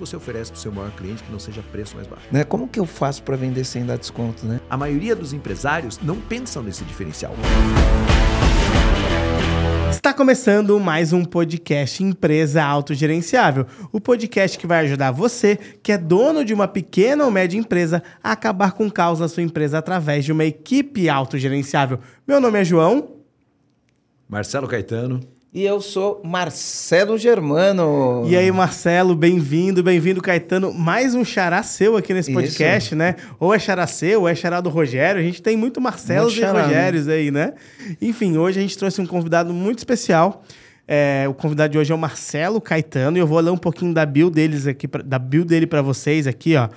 você oferece para o seu maior cliente que não seja preço mais baixo. Né? Como que eu faço para vender sem dar desconto, né? A maioria dos empresários não pensam nesse diferencial. Está começando mais um podcast Empresa Autogerenciável. O podcast que vai ajudar você, que é dono de uma pequena ou média empresa, a acabar com o caos na sua empresa através de uma equipe autogerenciável. Meu nome é João. Marcelo Caetano. E eu sou Marcelo Germano. E aí, Marcelo, bem-vindo, bem-vindo, Caetano. Mais um xará seu aqui nesse podcast, Isso. né? Ou é xará seu, ou é xará do Rogério. A gente tem muito Marcelos muito e xará, Rogérios né? aí, né? Enfim, hoje a gente trouxe um convidado muito especial. É, o convidado de hoje é o Marcelo Caetano e eu vou ler um pouquinho da bio deles aqui, da bio dele para vocês aqui, ó.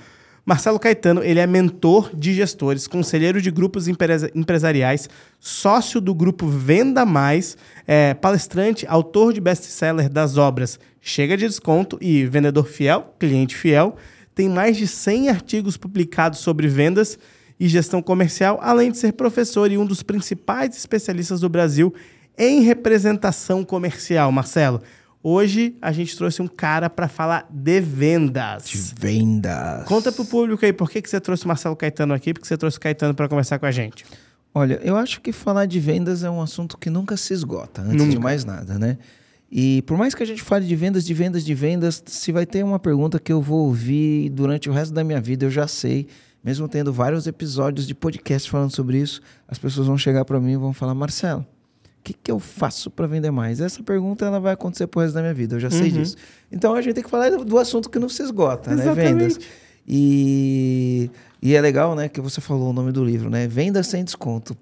Marcelo Caetano, ele é mentor de gestores, conselheiro de grupos empresariais, sócio do grupo Venda Mais, é, palestrante, autor de best-seller das obras Chega de Desconto e Vendedor Fiel, Cliente Fiel. Tem mais de 100 artigos publicados sobre vendas e gestão comercial, além de ser professor e um dos principais especialistas do Brasil em representação comercial. Marcelo, Hoje a gente trouxe um cara para falar de vendas. De vendas. Conta pro público aí por que, que você trouxe o Marcelo Caetano aqui, por que você trouxe o Caetano para conversar com a gente. Olha, eu acho que falar de vendas é um assunto que nunca se esgota, antes nunca. de mais nada, né? E por mais que a gente fale de vendas, de vendas, de vendas, se vai ter uma pergunta que eu vou ouvir durante o resto da minha vida, eu já sei, mesmo tendo vários episódios de podcast falando sobre isso, as pessoas vão chegar para mim e vão falar: Marcelo, que, que eu faço para vender mais? Essa pergunta ela vai acontecer pro resto da minha vida, eu já sei uhum. disso. Então a gente tem que falar do assunto que não se esgota, Exatamente. né? Vendas. E, e é legal, né, que você falou o nome do livro, né? Venda sem desconto.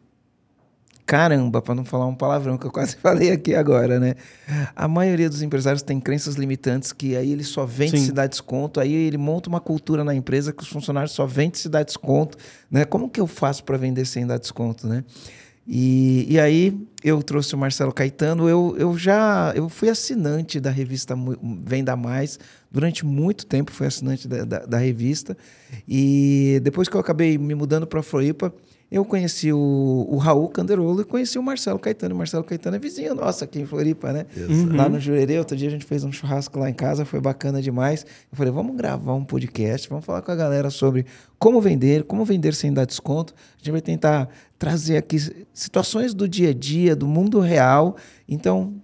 Caramba, para não falar um palavrão que eu quase falei aqui agora, né? A maioria dos empresários tem crenças limitantes que aí ele só vende Sim. se dá desconto, aí ele monta uma cultura na empresa que os funcionários só vendem se dá desconto, né? Como que eu faço para vender sem dar desconto, né? E, e aí eu trouxe o Marcelo Caetano. Eu, eu já eu fui assinante da revista Venda Mais. Durante muito tempo fui assinante da, da, da revista. E depois que eu acabei me mudando para Floripa, eu conheci o, o Raul Canderolo e conheci o Marcelo Caetano. O Marcelo Caetano é vizinho nosso aqui em Floripa, né? Uhum. Lá no Jurerê. Outro dia a gente fez um churrasco lá em casa, foi bacana demais. Eu falei, vamos gravar um podcast, vamos falar com a galera sobre como vender, como vender sem dar desconto. A gente vai tentar trazer aqui situações do dia a dia, do mundo real. Então,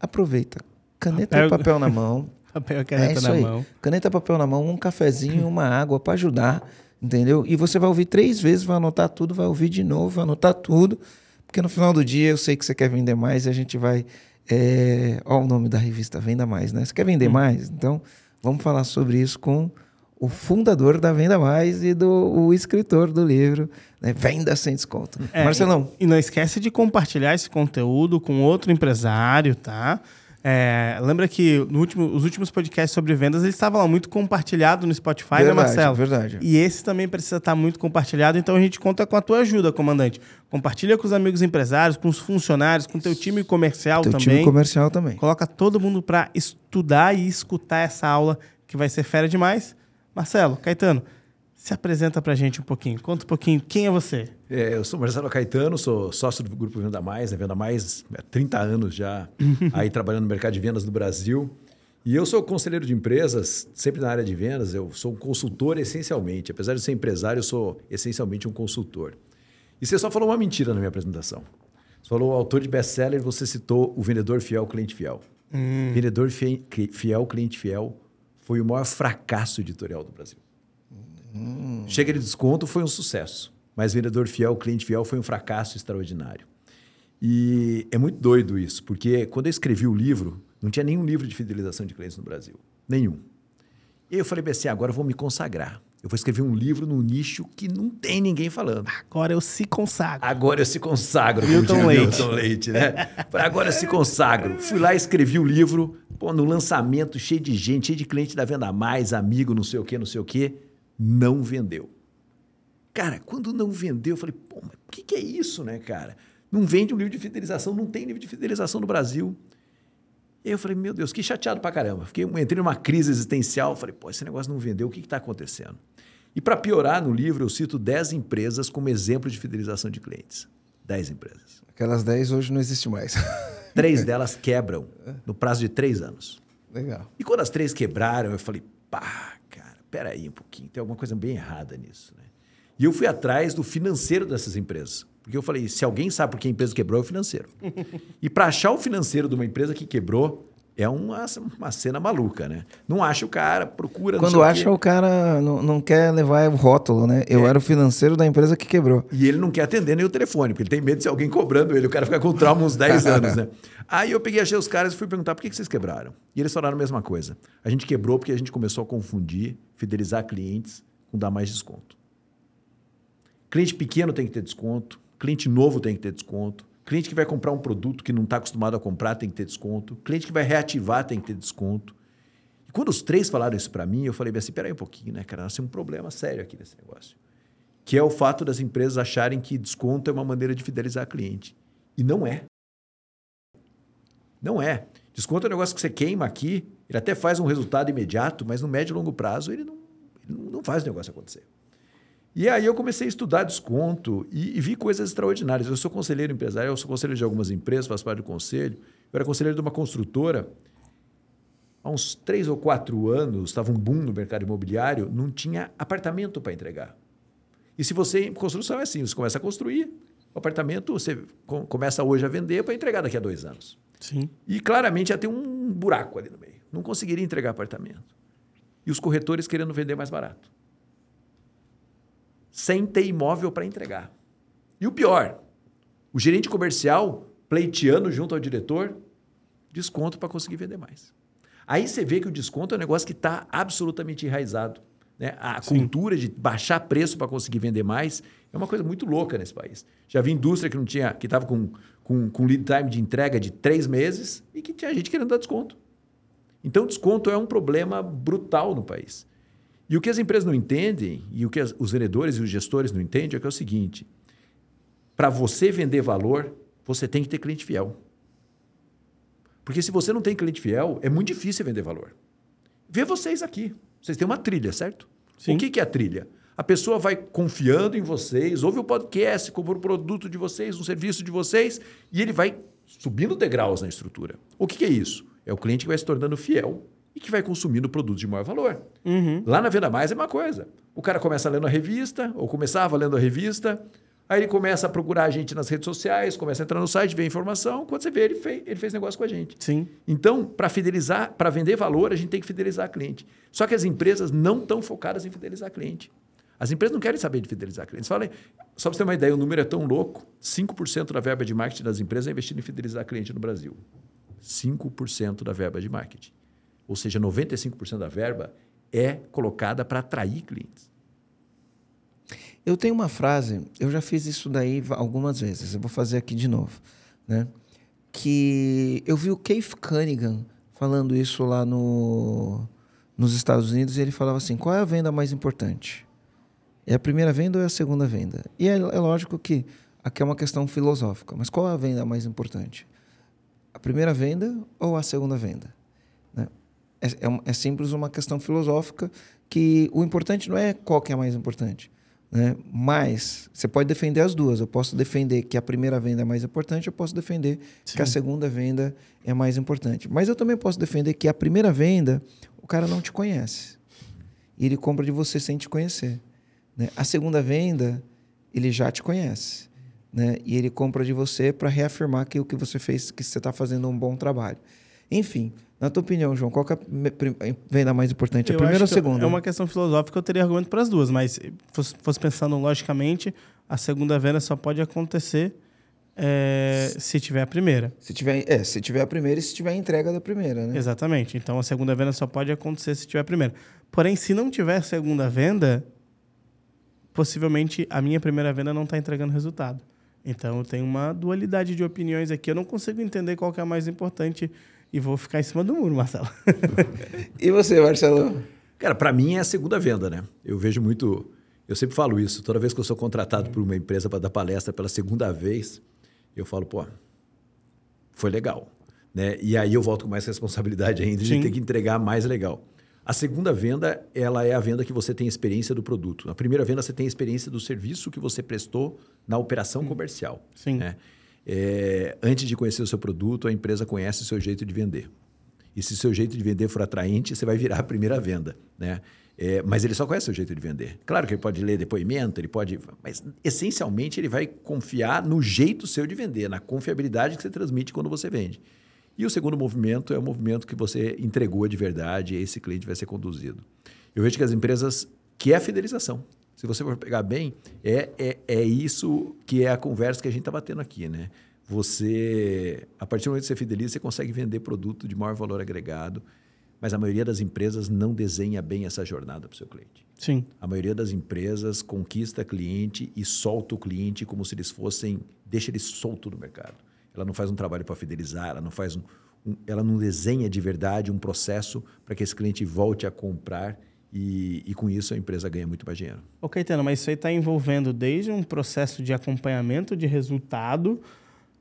aproveita. Caneta e papel na mão. Papel e caneta é na aí. mão. Caneta, papel na mão, um cafezinho, uma água para ajudar entendeu? E você vai ouvir três vezes, vai anotar tudo, vai ouvir de novo, vai anotar tudo, porque no final do dia eu sei que você quer vender mais e a gente vai. É... Olha o nome da revista, Venda Mais, né? Você quer vender hum. mais? Então, vamos falar sobre isso com o fundador da Venda Mais e do o escritor do livro, né? Venda Sem Desconto. É, Marcelão. E, e não esquece de compartilhar esse conteúdo com outro empresário, tá? É, lembra que no último, os últimos podcasts sobre vendas eles estavam lá muito compartilhado no Spotify, verdade, né, Marcelo? Verdade. E esse também precisa estar muito compartilhado, então a gente conta com a tua ajuda, comandante. Compartilha com os amigos empresários, com os funcionários, com o teu time comercial teu também. time comercial também. Coloca todo mundo para estudar e escutar essa aula que vai ser fera demais. Marcelo, Caetano, se apresenta para a gente um pouquinho. Conta um pouquinho. Quem é você? É, eu sou Marcelo Caetano, sou sócio do Grupo Venda Mais, né? Venda Mais há 30 anos já, aí trabalhando no mercado de vendas do Brasil. E eu sou conselheiro de empresas, sempre na área de vendas. Eu sou um consultor essencialmente. Apesar de ser empresário, eu sou essencialmente um consultor. E você só falou uma mentira na minha apresentação. Você falou o autor de best-seller, você citou o vendedor fiel, cliente fiel. Hum. Vendedor fiel, cliente fiel foi o maior fracasso editorial do Brasil. Hum. Chega de desconto foi um sucesso, mas vendedor fiel, cliente fiel foi um fracasso extraordinário. E é muito doido isso, porque quando eu escrevi o livro, não tinha nenhum livro de fidelização de clientes no Brasil. Nenhum. E eu falei assim, agora eu vou me consagrar. Eu vou escrever um livro num nicho que não tem ninguém falando. Agora eu se consagro. Agora eu se consagro. Milton Leite. Milton Leite, né? agora eu se consagro. Fui lá, escrevi o livro, pô, no lançamento, cheio de gente, cheio de cliente da Venda Mais, amigo, não sei o quê, não sei o quê não vendeu. Cara, quando não vendeu, eu falei, pô, mas o que, que é isso, né, cara? Não vende um livro de fidelização, não tem livro de fidelização no Brasil. E aí eu falei, meu Deus, que chateado pra caramba. Fiquei, entrei numa crise existencial, falei, pô, esse negócio não vendeu, o que está acontecendo? E para piorar, no livro eu cito 10 empresas como exemplo de fidelização de clientes. 10 empresas. Aquelas 10 hoje não existem mais. Três delas quebram no prazo de três anos. Legal. E quando as três quebraram, eu falei, pá, cara, peraí um pouquinho, tem alguma coisa bem errada nisso. Né? E eu fui atrás do financeiro dessas empresas. Porque eu falei, se alguém sabe por que a empresa quebrou, é o financeiro. e para achar o financeiro de uma empresa que quebrou, é uma, uma cena maluca, né? Não acha o cara, procura. Quando acha, o, o cara não, não quer levar o rótulo, né? Eu é. era o financeiro da empresa que quebrou. E ele não quer atender nem o telefone, porque ele tem medo de ser alguém cobrando ele. O cara fica com trauma uns 10 anos, né? Aí eu peguei, achei os caras e fui perguntar por que, que vocês quebraram. E eles falaram a mesma coisa. A gente quebrou porque a gente começou a confundir, fidelizar clientes com dar mais desconto. Cliente pequeno tem que ter desconto, cliente novo tem que ter desconto, cliente que vai comprar um produto que não está acostumado a comprar tem que ter desconto, cliente que vai reativar tem que ter desconto. E quando os três falaram isso para mim, eu falei assim, peraí um pouquinho, né, cara? Nós temos um problema sério aqui nesse negócio. Que é o fato das empresas acharem que desconto é uma maneira de fidelizar cliente. E não é. Não é. Desconto é um negócio que você queima aqui, ele até faz um resultado imediato, mas no médio e longo prazo ele não, ele não faz o negócio acontecer. E aí eu comecei a estudar desconto e, e, vi coisas extraordinárias. Eu sou conselheiro empresário, eu sou conselheiro de algumas empresas, faço parte do conselho. Eu era conselheiro de uma construtora. Há uns três ou quatro anos, estava um boom no mercado imobiliário, não tinha apartamento para entregar. E se você, construção é assim, você começa a construir, o apartamento você começa hoje a vender para entregar daqui a dois anos. Sim. E claramente ia ter um buraco ali no meio. Não conseguiria entregar apartamento. E os corretores querendo vender mais barato sem ter imóvel para entregar. E o pior, o gerente comercial pleiteando junto ao diretor desconto para conseguir vender mais. Aí você vê que o desconto é um negócio que está absolutamente enraizado. Né? A Sim. cultura de baixar preço para conseguir vender mais é uma coisa muito louca nesse país. Já vi indústria que não tinha, que estava com, com, com lead time de entrega de três meses e que tinha gente querendo dar desconto. Então, desconto é um problema brutal no país. E o que as empresas não entendem, e o que as, os vendedores e os gestores não entendem, é que é o seguinte: para você vender valor, você tem que ter cliente fiel. Porque se você não tem cliente fiel, é muito difícil vender valor. Vê vocês aqui. Vocês têm uma trilha, certo? Sim. O que, é a trilha? A pessoa vai confiando em vocês, ouve o podcast, compra o produto de vocês, um serviço de vocês, e ele vai subindo degraus na estrutura. O que, que é isso? É o cliente que vai se tornando fiel e que vai consumindo produtos de maior valor. Uhum. Lá na Venda Mais é uma coisa. O cara começa lendo a revista, ou começava lendo a revista, aí ele começa a procurar a gente nas redes sociais, começa a entrar no site, ver informação, quando você vê, ele fez, ele fez negócio com a gente. Sim. Então, para fidelizar, para vender valor, a gente tem que fidelizar cliente. Só que as empresas não estão focadas em fidelizar cliente. As empresas não querem saber de fidelizar clientes. Falem, só para você ter uma ideia, o número é tão louco: 5% da verba de marketing das empresas é investido em fidelizar cliente no Brasil. 5% da verba de marketing ou seja, 95% da verba, é colocada para atrair clientes. Eu tenho uma frase, eu já fiz isso daí algumas vezes, eu vou fazer aqui de novo, né? Que eu vi o Keith Cunningham falando isso lá no, nos Estados Unidos e ele falava assim: qual é a venda mais importante? É a primeira venda ou é a segunda venda? E é, é lógico que aqui é uma questão filosófica, mas qual é a venda mais importante? A primeira venda ou a segunda venda? É, é, é, simples uma questão filosófica que o importante não é qual que é mais importante. Né? Mas você pode defender as duas. Eu posso defender que a primeira venda é mais importante, eu posso defender Sim. que a segunda venda é mais importante. Mas eu também posso defender que a primeira venda, o cara não te conhece. E ele compra de você sem te conhecer. Né? A segunda venda, ele já te conhece. Né? E ele compra de você para reafirmar que o que você fez, que você está fazendo um bom trabalho. Enfim, na tua opinião, João, qual é a venda mais importante? A eu primeira ou a segunda? É uma questão filosófica, eu teria argumento para as duas, mas fosse, fosse pensando logicamente, a segunda venda só pode acontecer é, se tiver a primeira. Se tiver, é, se tiver a primeira e se tiver a entrega da primeira, né? Exatamente. Então a segunda venda só pode acontecer se tiver a primeira. Porém, se não tiver a segunda venda, possivelmente a minha primeira venda não está entregando resultado. Então tem uma dualidade de opiniões aqui. Eu não consigo entender qual que é a mais importante e vou ficar em cima do muro, Marcelo. e você, Marcelo? Cara, para mim é a segunda venda, né? Eu vejo muito. Eu sempre falo isso. Toda vez que eu sou contratado por uma empresa para dar palestra pela segunda vez, eu falo, pô, foi legal. Né? E aí eu volto com mais responsabilidade ainda de ter que entregar mais legal. A segunda venda, ela é a venda que você tem experiência do produto. Na primeira venda, você tem experiência do serviço que você prestou na operação comercial. Sim. Né? É, antes de conhecer o seu produto, a empresa conhece o seu jeito de vender. E se seu jeito de vender for atraente, você vai virar a primeira venda, né? É, mas ele só conhece o jeito de vender. Claro que ele pode ler depoimento, ele pode. Mas essencialmente ele vai confiar no jeito seu de vender, na confiabilidade que você transmite quando você vende. E o segundo movimento é o movimento que você entregou de verdade e esse cliente vai ser conduzido. Eu vejo que as empresas que é a fidelização. Se você for pegar bem, é, é, é isso que é a conversa que a gente está batendo aqui, né? Você, a partir do momento que você fideliza, você consegue vender produto de maior valor agregado, mas a maioria das empresas não desenha bem essa jornada para o seu cliente. Sim. A maioria das empresas conquista cliente e solta o cliente como se eles fossem, deixa ele solto no mercado. Ela não faz um trabalho para fidelizar, ela não faz um, um, ela não desenha de verdade um processo para que esse cliente volte a comprar e, e, com isso a empresa ganha muito mais dinheiro. Ok, Tano, mas isso aí está envolvendo desde um processo de acompanhamento de resultado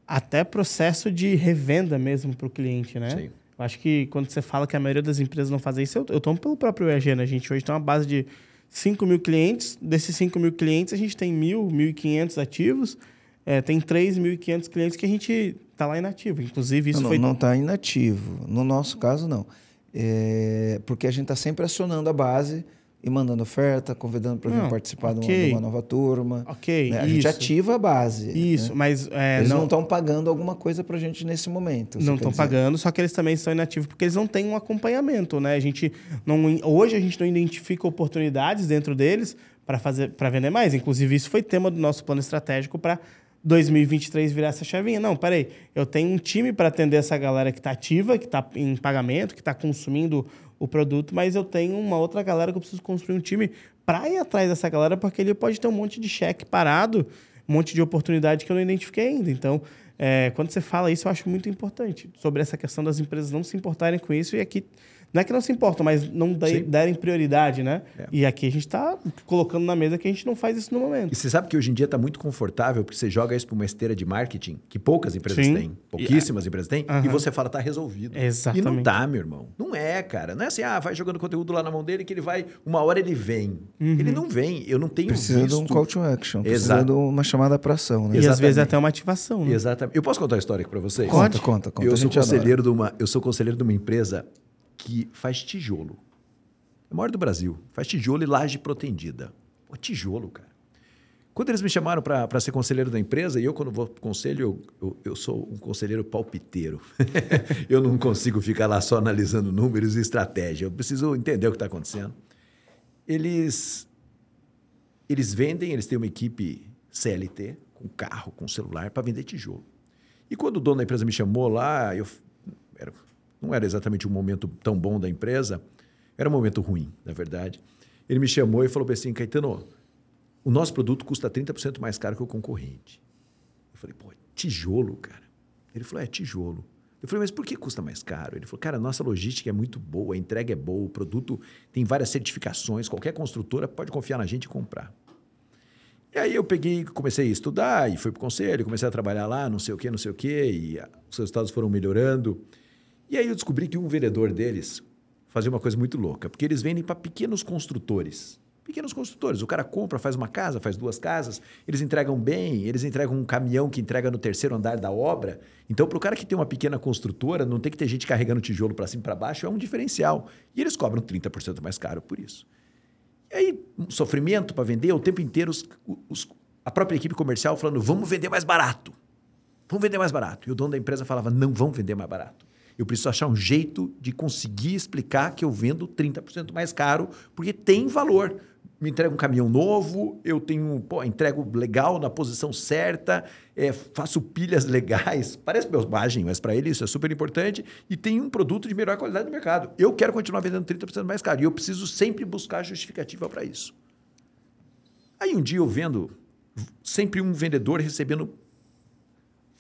até processo de revenda mesmo para o cliente, né? Sim. Eu acho que quando você fala que a maioria das empresas não fazem isso, eu, eu tomo pelo próprio EG, né? A gente hoje tem uma base de 5 mil clientes. Desses 5 mil clientes, a gente tem 1.000, 1.500 ativos. É, tem 3.500 clientes que a gente está lá inativo. Inclusive, isso não, foi... Não está inativo. No nosso caso, não. É, porque a gente está sempre acionando a base e mandando oferta, convidando para vir participar okay. de, uma, nova turma. Ok, né? A isso. gente ativa a base. Isso, né? mas... É, eles não estão pagando alguma coisa para a gente nesse momento. Não estão pagando, só que eles também estão inativos porque eles não têm um acompanhamento, né? A gente não, hoje a gente não identifica oportunidades dentro deles para fazer para vender mais. Inclusive, isso foi tema do nosso plano estratégico para 2023 virar essa chavinha. Não, peraí, eu tenho um time para atender essa galera que está ativa, que está em pagamento, que está consumindo o produto, mas eu tenho uma outra galera que eu preciso construir um time para ir atrás dessa galera, porque ele pode ter um monte de cheque parado, um monte de oportunidade que eu não identifiquei ainda. Então, é, quando você fala isso, eu acho muito importante sobre essa questão das empresas não se importarem com isso e aqui não é que não se importam, mas não derem prioridade, né? É. E aqui a gente está colocando na mesa que a gente não faz isso no momento. E você sabe que hoje em dia está muito confortável, porque você joga isso para uma esteira de marketing, que poucas empresas Sim. têm, pouquíssimas e, empresas têm, uhum. e você fala, está resolvido. Exatamente. E não tá, meu irmão. Não é, cara. Não é assim, ah, vai jogando conteúdo lá na mão dele que ele vai, uma hora ele vem. Uhum. Ele não vem. Eu não tenho precisa visto. de um call to action. Precisa Exato. de uma chamada para ação, né? E às vezes até uma ativação, né? Exatamente. Eu posso contar a história aqui para vocês? Conta, conta, conta. Eu sou conselheiro de uma, eu sou conselheiro de uma empresa que faz tijolo. É o maior do Brasil. Faz tijolo e laje protendida. Pô, tijolo, cara. Quando eles me chamaram para ser conselheiro da empresa, e eu, quando vou para conselho, eu, eu, eu, sou um conselheiro palpiteiro. eu não consigo ficar lá só analisando números e estratégia. Eu preciso entender o que está acontecendo. Eles, eles vendem, eles têm uma equipe CLT, com carro, com celular, para vender tijolo. E quando o dono da empresa me chamou lá, eu não era exatamente um momento tão bom da empresa, era um momento ruim, na verdade. Ele me chamou e falou assim, Caetano, o nosso produto custa 30% mais caro que o concorrente. Eu falei, pô, tijolo, cara. Ele falou, é tijolo. Eu falei, mas por que custa mais caro? Ele falou, cara, nossa logística é muito boa, a entrega é boa, o produto tem várias certificações, qualquer construtora pode confiar na gente e comprar. E aí eu peguei, comecei a estudar e fui para o conselho, comecei a trabalhar lá, não sei o quê, não sei o quê, e os resultados foram melhorando. E aí eu descobri que um vendedor deles fazia uma coisa muito louca, porque eles vendem para pequenos construtores. Pequenos construtores. O cara compra, faz uma casa, faz duas casas, eles entregam bem, eles entregam um caminhão que entrega no terceiro andar da obra. Então, para o cara que tem uma pequena construtora, não tem que ter gente carregando tijolo para cima e para baixo, é um diferencial. E eles cobram 30% mais caro por isso. E aí, um sofrimento para vender, o tempo inteiro os, os, a própria equipe comercial falando: vamos vender mais barato. Vamos vender mais barato. E o dono da empresa falava: não, vamos vender mais barato. Eu preciso achar um jeito de conseguir explicar que eu vendo 30% mais caro, porque tem valor. Me entrega um caminhão novo, eu tenho, pô, entrego legal na posição certa, é, faço pilhas legais. Parece bobagem, mas para ele isso é super importante e tem um produto de melhor qualidade no mercado. Eu quero continuar vendendo 30% mais caro e eu preciso sempre buscar justificativa para isso. Aí um dia eu vendo sempre um vendedor recebendo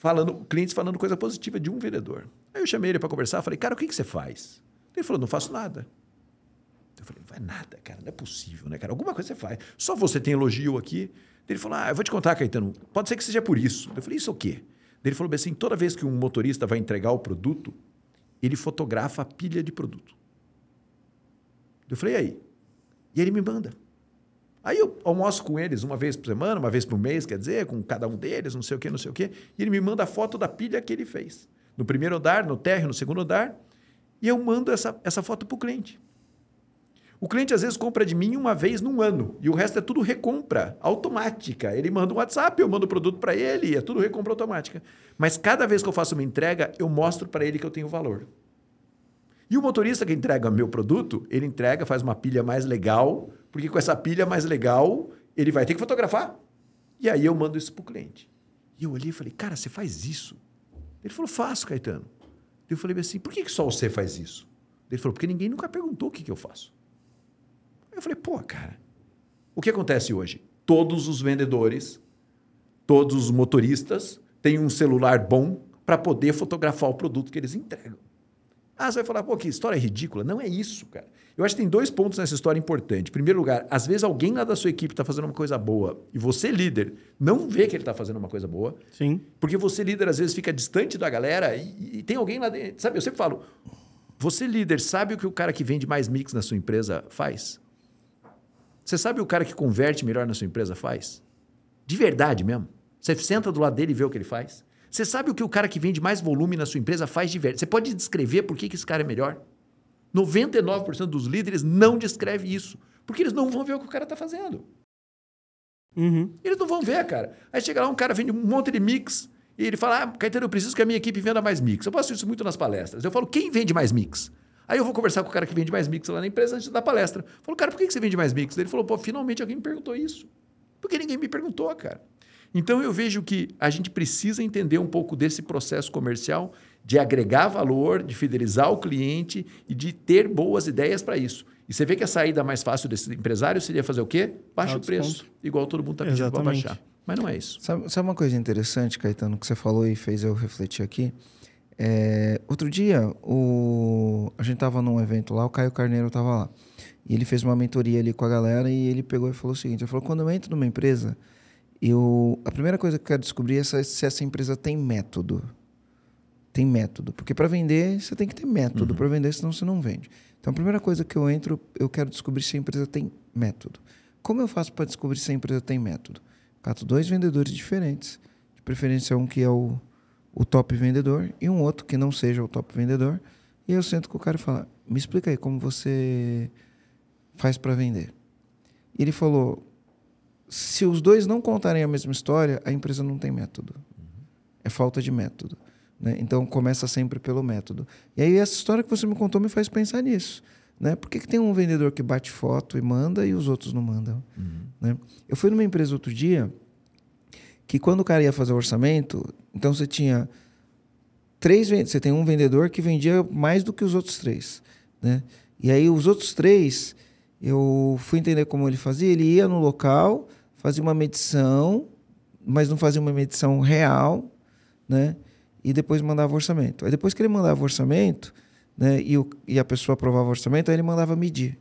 falando, clientes falando coisa positiva de um vendedor. Aí eu chamei ele para conversar, falei, cara, o que, que você faz? Ele falou, não faço nada. Eu falei, não faz nada, cara, não é possível, né, cara? Alguma coisa você faz. Só você tem elogio aqui. Ele falou, ah, eu vou te contar, Caetano, pode ser que seja por isso. Eu falei, isso é o quê? Ele falou assim, toda vez que um motorista vai entregar o produto, ele fotografa a pilha de produto. Eu falei, e aí? E ele me manda. Aí eu almoço com eles uma vez por semana, uma vez por mês, quer dizer, com cada um deles, não sei o quê, não sei o quê. E ele me manda a foto da pilha que ele fez. No primeiro andar, no térreo, no segundo andar. e eu mando essa, essa foto para o cliente. O cliente às vezes compra de mim uma vez num ano e o resto é tudo recompra automática. Ele manda um WhatsApp, eu mando o produto para ele, é tudo recompra automática. Mas cada vez que eu faço uma entrega, eu mostro para ele que eu tenho valor. E o motorista que entrega meu produto, ele entrega, faz uma pilha mais legal, porque com essa pilha mais legal, ele vai ter que fotografar. E aí eu mando isso para o cliente. E eu olhei e falei, cara, você faz isso? Ele falou, faço, Caetano. Eu falei assim, por que só você faz isso? Ele falou, porque ninguém nunca perguntou o que, que eu faço. Eu falei, pô, cara, o que acontece hoje? Todos os vendedores, todos os motoristas têm um celular bom para poder fotografar o produto que eles entregam. Ah, você vai falar, pô, que história ridícula. Não é isso, cara. Eu acho que tem dois pontos nessa história importantes. Em primeiro lugar, às vezes alguém lá da sua equipe está fazendo uma coisa boa e você, líder, não vê que ele está fazendo uma coisa boa. Sim. Porque você, líder, às vezes fica distante da galera e, e tem alguém lá dentro. Sabe, eu sempre falo, você, líder, sabe o que o cara que vende mais mix na sua empresa faz? Você sabe o cara que converte melhor na sua empresa faz? De verdade mesmo. Você senta do lado dele e vê o que ele faz. Você sabe o que o cara que vende mais volume na sua empresa faz de verdade. Você pode descrever por que, que esse cara é melhor? 99% dos líderes não descreve isso. Porque eles não vão ver o que o cara está fazendo. Uhum. Eles não vão ver, cara. Aí chega lá um cara, vende um monte de mix, e ele fala: Ah, Caetano, eu preciso que a minha equipe venda mais mix. Eu faço isso muito nas palestras. Eu falo: quem vende mais mix? Aí eu vou conversar com o cara que vende mais mix lá na empresa antes da palestra. Eu falo, cara, por que você vende mais mix? Ele falou, pô, finalmente alguém me perguntou isso. Porque ninguém me perguntou, cara. Então eu vejo que a gente precisa entender um pouco desse processo comercial de agregar valor, de fidelizar o cliente e de ter boas ideias para isso. E você vê que a saída mais fácil desse empresário seria fazer o quê? Baixa o preço, igual todo mundo está pedindo para baixar. Mas não é isso. Sabe, sabe, uma coisa interessante, Caetano, que você falou e fez eu refletir aqui? É, outro dia, o, a gente estava num evento lá, o Caio Carneiro estava lá. E ele fez uma mentoria ali com a galera e ele pegou e falou o seguinte: ele falou, quando eu entro numa empresa, eu, a primeira coisa que eu quero descobrir é se essa empresa tem método. Tem método. Porque para vender, você tem que ter método. Uhum. Para vender, senão você não vende. Então, a primeira coisa que eu entro, eu quero descobrir se a empresa tem método. Como eu faço para descobrir se a empresa tem método? Cato dois vendedores diferentes. De preferência, um que é o o top vendedor e um outro que não seja o top vendedor. E eu sento com o cara e falo: Me explica aí como você faz para vender. E ele falou: Se os dois não contarem a mesma história, a empresa não tem método. É falta de método. Né? Então começa sempre pelo método. E aí essa história que você me contou me faz pensar nisso. Né? Por que, que tem um vendedor que bate foto e manda e os outros não mandam? Uhum. Né? Eu fui numa empresa outro dia que quando o cara ia fazer o orçamento, então você tinha três você tem um vendedor que vendia mais do que os outros três, né? E aí os outros três, eu fui entender como ele fazia, ele ia no local, fazia uma medição, mas não fazia uma medição real, né? E depois mandava o orçamento. Aí depois que ele mandava o orçamento, né, e, o, e a pessoa aprovava o orçamento, aí ele mandava medir.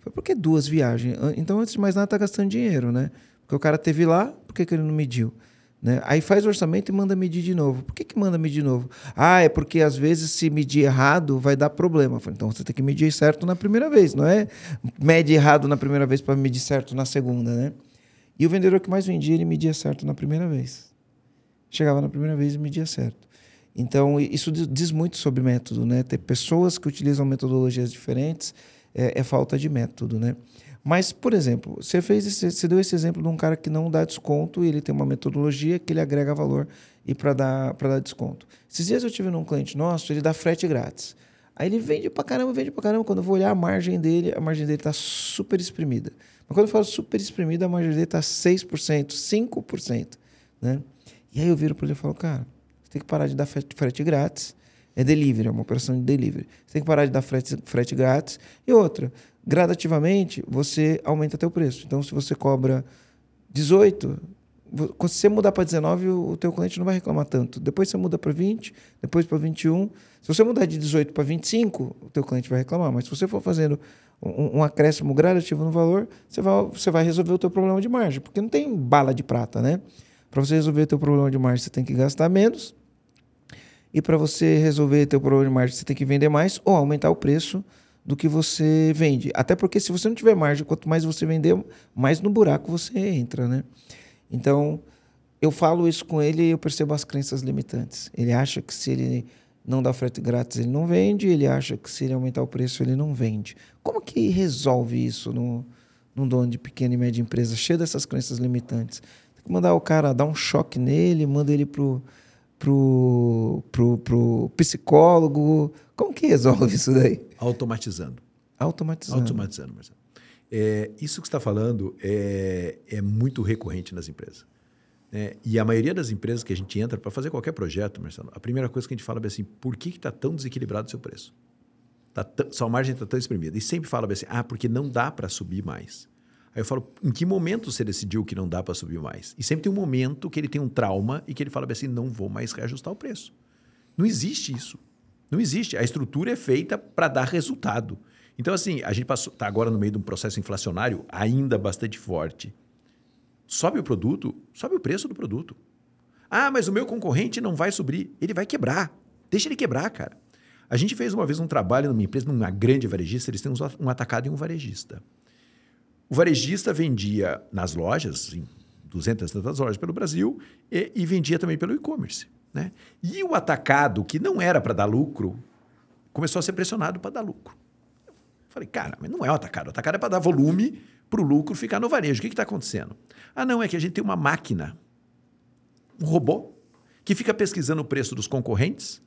Foi por que duas viagens? Então, antes de mais nada, tá gastando dinheiro, né? Porque o cara teve lá, por que, que ele não mediu? Né? Aí faz o orçamento e manda medir de novo. Por que, que manda medir de novo? Ah, é porque às vezes se medir errado vai dar problema. Falei, então você tem que medir certo na primeira vez, não é mede errado na primeira vez para medir certo na segunda, né? E o vendedor que mais vendia, ele media certo na primeira vez. Chegava na primeira vez e media certo. Então, isso diz muito sobre método, né? Ter pessoas que utilizam metodologias diferentes é, é falta de método, né? Mas, por exemplo, você fez esse, você deu esse exemplo de um cara que não dá desconto e ele tem uma metodologia que ele agrega valor e para dar dar desconto. Esses dias eu tive num cliente nosso, ele dá frete grátis. Aí ele vende para caramba, vende para caramba. Quando eu vou olhar a margem dele, a margem dele está super exprimida. Mas quando eu falo super exprimida, a margem dele está 6%, 5%. Né? E aí eu viro para ele e falo, cara, você tem que parar de dar frete, frete grátis. É delivery, é uma operação de delivery. Você tem que parar de dar frete, frete grátis. E outra, gradativamente você aumenta teu preço. Então, se você cobra 18, quando você mudar para 19, o teu cliente não vai reclamar tanto. Depois você muda para 20, depois para 21. Se você mudar de 18 para 25, o teu cliente vai reclamar. Mas se você for fazendo um, um acréscimo gradativo no valor, você vai, você vai resolver o teu problema de margem, porque não tem bala de prata, né? Para você resolver o teu problema de margem, você tem que gastar menos. E para você resolver o teu problema de margem, você tem que vender mais ou aumentar o preço do que você vende. Até porque se você não tiver margem, quanto mais você vender, mais no buraco você entra, né? Então, eu falo isso com ele e eu percebo as crenças limitantes. Ele acha que se ele não dá frete grátis, ele não vende, ele acha que se ele aumentar o preço, ele não vende. Como que resolve isso no, no dono de pequena e média empresa, cheio dessas crenças limitantes? Tem que mandar o cara dar um choque nele, manda ele pro, pro, pro, pro psicólogo. Como que resolve isso daí? Automatizando. Automatizando. Automatizando, Marcelo. É, isso que está falando é, é muito recorrente nas empresas. É, e a maioria das empresas que a gente entra para fazer qualquer projeto, Marcelo, a primeira coisa que a gente fala é assim, por que está tão desequilibrado o seu preço? Tá sua margem está tão espremida. E sempre fala assim, ah, porque não dá para subir mais. Aí eu falo, em que momento você decidiu que não dá para subir mais? E sempre tem um momento que ele tem um trauma e que ele fala assim, não vou mais reajustar o preço. Não existe isso. Não existe. A estrutura é feita para dar resultado. Então, assim, a gente está agora no meio de um processo inflacionário ainda bastante forte. Sobe o produto, sobe o preço do produto. Ah, mas o meu concorrente não vai subir. Ele vai quebrar. Deixa ele quebrar, cara. A gente fez uma vez um trabalho numa empresa, numa grande varejista, eles têm um atacado e um varejista. O varejista vendia nas lojas, em 200 tantas lojas pelo Brasil, e, e vendia também pelo e-commerce. Né? E o atacado, que não era para dar lucro, começou a ser pressionado para dar lucro. Falei, cara, mas não é o atacado. O atacado é para dar volume para o lucro ficar no varejo. O que está acontecendo? Ah, não, é que a gente tem uma máquina, um robô, que fica pesquisando o preço dos concorrentes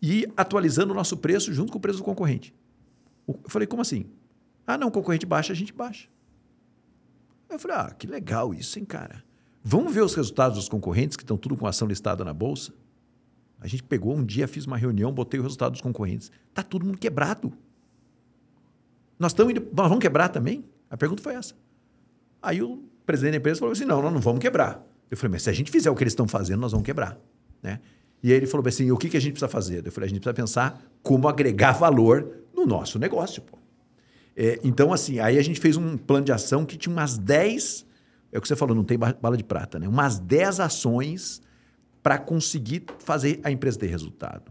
e atualizando o nosso preço junto com o preço do concorrente. Eu falei, como assim? Ah, não, o concorrente baixa, a gente baixa. Eu falei, ah, que legal isso, hein, cara? Vamos ver os resultados dos concorrentes, que estão tudo com ação listada na bolsa? A gente pegou um dia, fiz uma reunião, botei o resultado dos concorrentes. Está todo mundo quebrado. Nós, estamos indo, nós vamos quebrar também? A pergunta foi essa. Aí o presidente da empresa falou assim: não, nós não vamos quebrar. Eu falei, mas se a gente fizer o que eles estão fazendo, nós vamos quebrar. Né? E aí ele falou assim: o que, que a gente precisa fazer? Eu falei: a gente precisa pensar como agregar valor no nosso negócio. É, então, assim, aí a gente fez um plano de ação que tinha umas 10, é o que você falou, não tem bala de prata, né? Umas 10 ações para conseguir fazer a empresa ter resultado.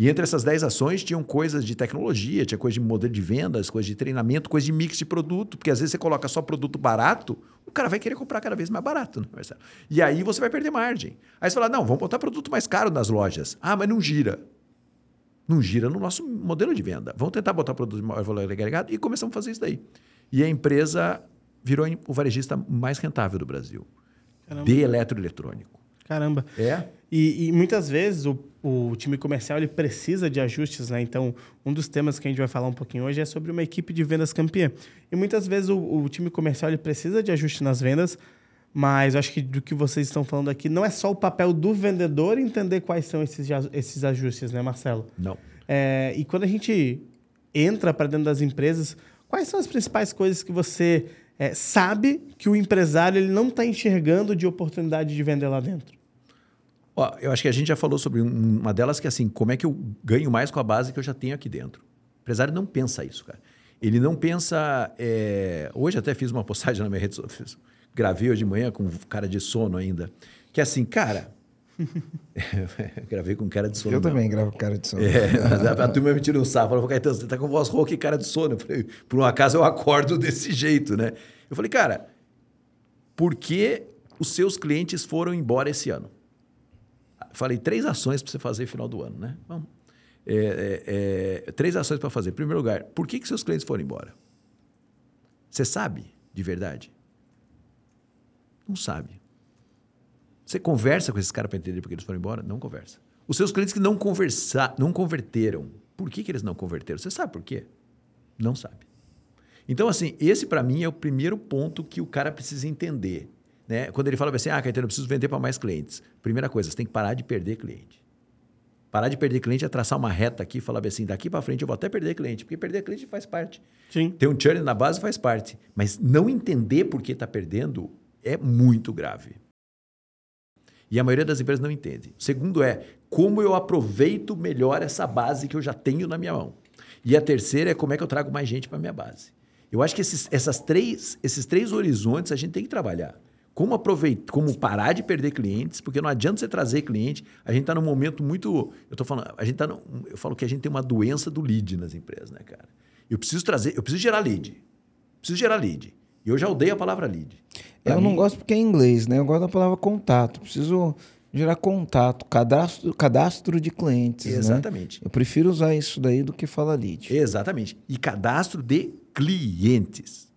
E entre essas 10 ações tinham coisas de tecnologia, tinha coisa de modelo de vendas, coisa de treinamento, coisa de mix de produto, porque às vezes você coloca só produto barato, o cara vai querer comprar cada vez mais barato, né, Marcelo? E aí você vai perder margem. Aí você fala, não, vamos botar produto mais caro nas lojas. Ah, mas não gira. Não gira no nosso modelo de venda. Vamos tentar botar produto de maior valor agregado e começamos a fazer isso daí. E a empresa virou o varejista mais rentável do Brasil. Caramba. De eletroeletrônico. Caramba. É? E, e, muitas vezes o, o time comercial ele precisa de ajustes, né? Então, um dos temas que a gente vai falar um pouquinho hoje é sobre uma equipe de vendas campeã. E muitas vezes o, o time comercial ele precisa de ajuste nas vendas, mas eu acho que do que vocês estão falando aqui não é só o papel do vendedor entender quais são esses, esses ajustes, né, Marcelo? Não. É, e quando a gente entra para dentro das empresas, quais são as principais coisas que você é, sabe que o empresário ele não está enxergando de oportunidade de vender lá dentro? Ó, eu acho que a gente já falou sobre uma delas que é assim, como é que eu ganho mais com a base que eu já tenho aqui dentro. O empresário não pensa isso, cara. Ele não pensa. É... Hoje até fiz uma postagem na minha rede social, gravei hoje de manhã com cara de sono ainda, que é assim, cara. gravei com cara de sono. Eu não. também gravo com cara de sono. É, a, a turma me tira um sapo. Falou, Caetano, você tá com voz rouca e cara de sono. Falei, por um acaso eu acordo desse jeito, né? Eu falei, cara, por que os seus clientes foram embora esse ano? Falei três ações para você fazer no final do ano, né? Vamos. É, é, é, três ações para fazer. Em primeiro lugar, por que, que seus clientes foram embora? Você sabe de verdade? Não sabe. Você conversa com esses caras para entender por que eles foram embora? Não conversa. Os seus clientes que não conversar, não converteram, por que, que eles não converteram? Você sabe por quê? Não sabe. Então, assim, esse para mim é o primeiro ponto que o cara precisa entender. Né? Quando ele fala assim, ah, Caetano, eu preciso vender para mais clientes. Primeira coisa, você tem que parar de perder cliente. Parar de perder cliente é traçar uma reta aqui e falar assim, daqui para frente eu vou até perder cliente, porque perder cliente faz parte. Sim. Ter um churn na base faz parte. Mas não entender por que está perdendo é muito grave. E a maioria das empresas não entende. O segundo é como eu aproveito melhor essa base que eu já tenho na minha mão. E a terceira é como é que eu trago mais gente para minha base. Eu acho que esses, essas três, esses três horizontes a gente tem que trabalhar. Como aproveitar, como parar de perder clientes, porque não adianta você trazer cliente. A gente está num momento muito. Eu tô falando, a gente tá no, eu falo que a gente tem uma doença do lead nas empresas, né, cara? Eu preciso trazer, eu preciso gerar lead. Preciso gerar lead. E eu já odeio a palavra lead. Pra eu mim, não gosto porque é em inglês, né? Eu gosto da palavra contato. Preciso gerar contato, cadastro, cadastro de clientes. Né? Exatamente. Né? Eu prefiro usar isso daí do que falar lead. Exatamente. E cadastro de clientes.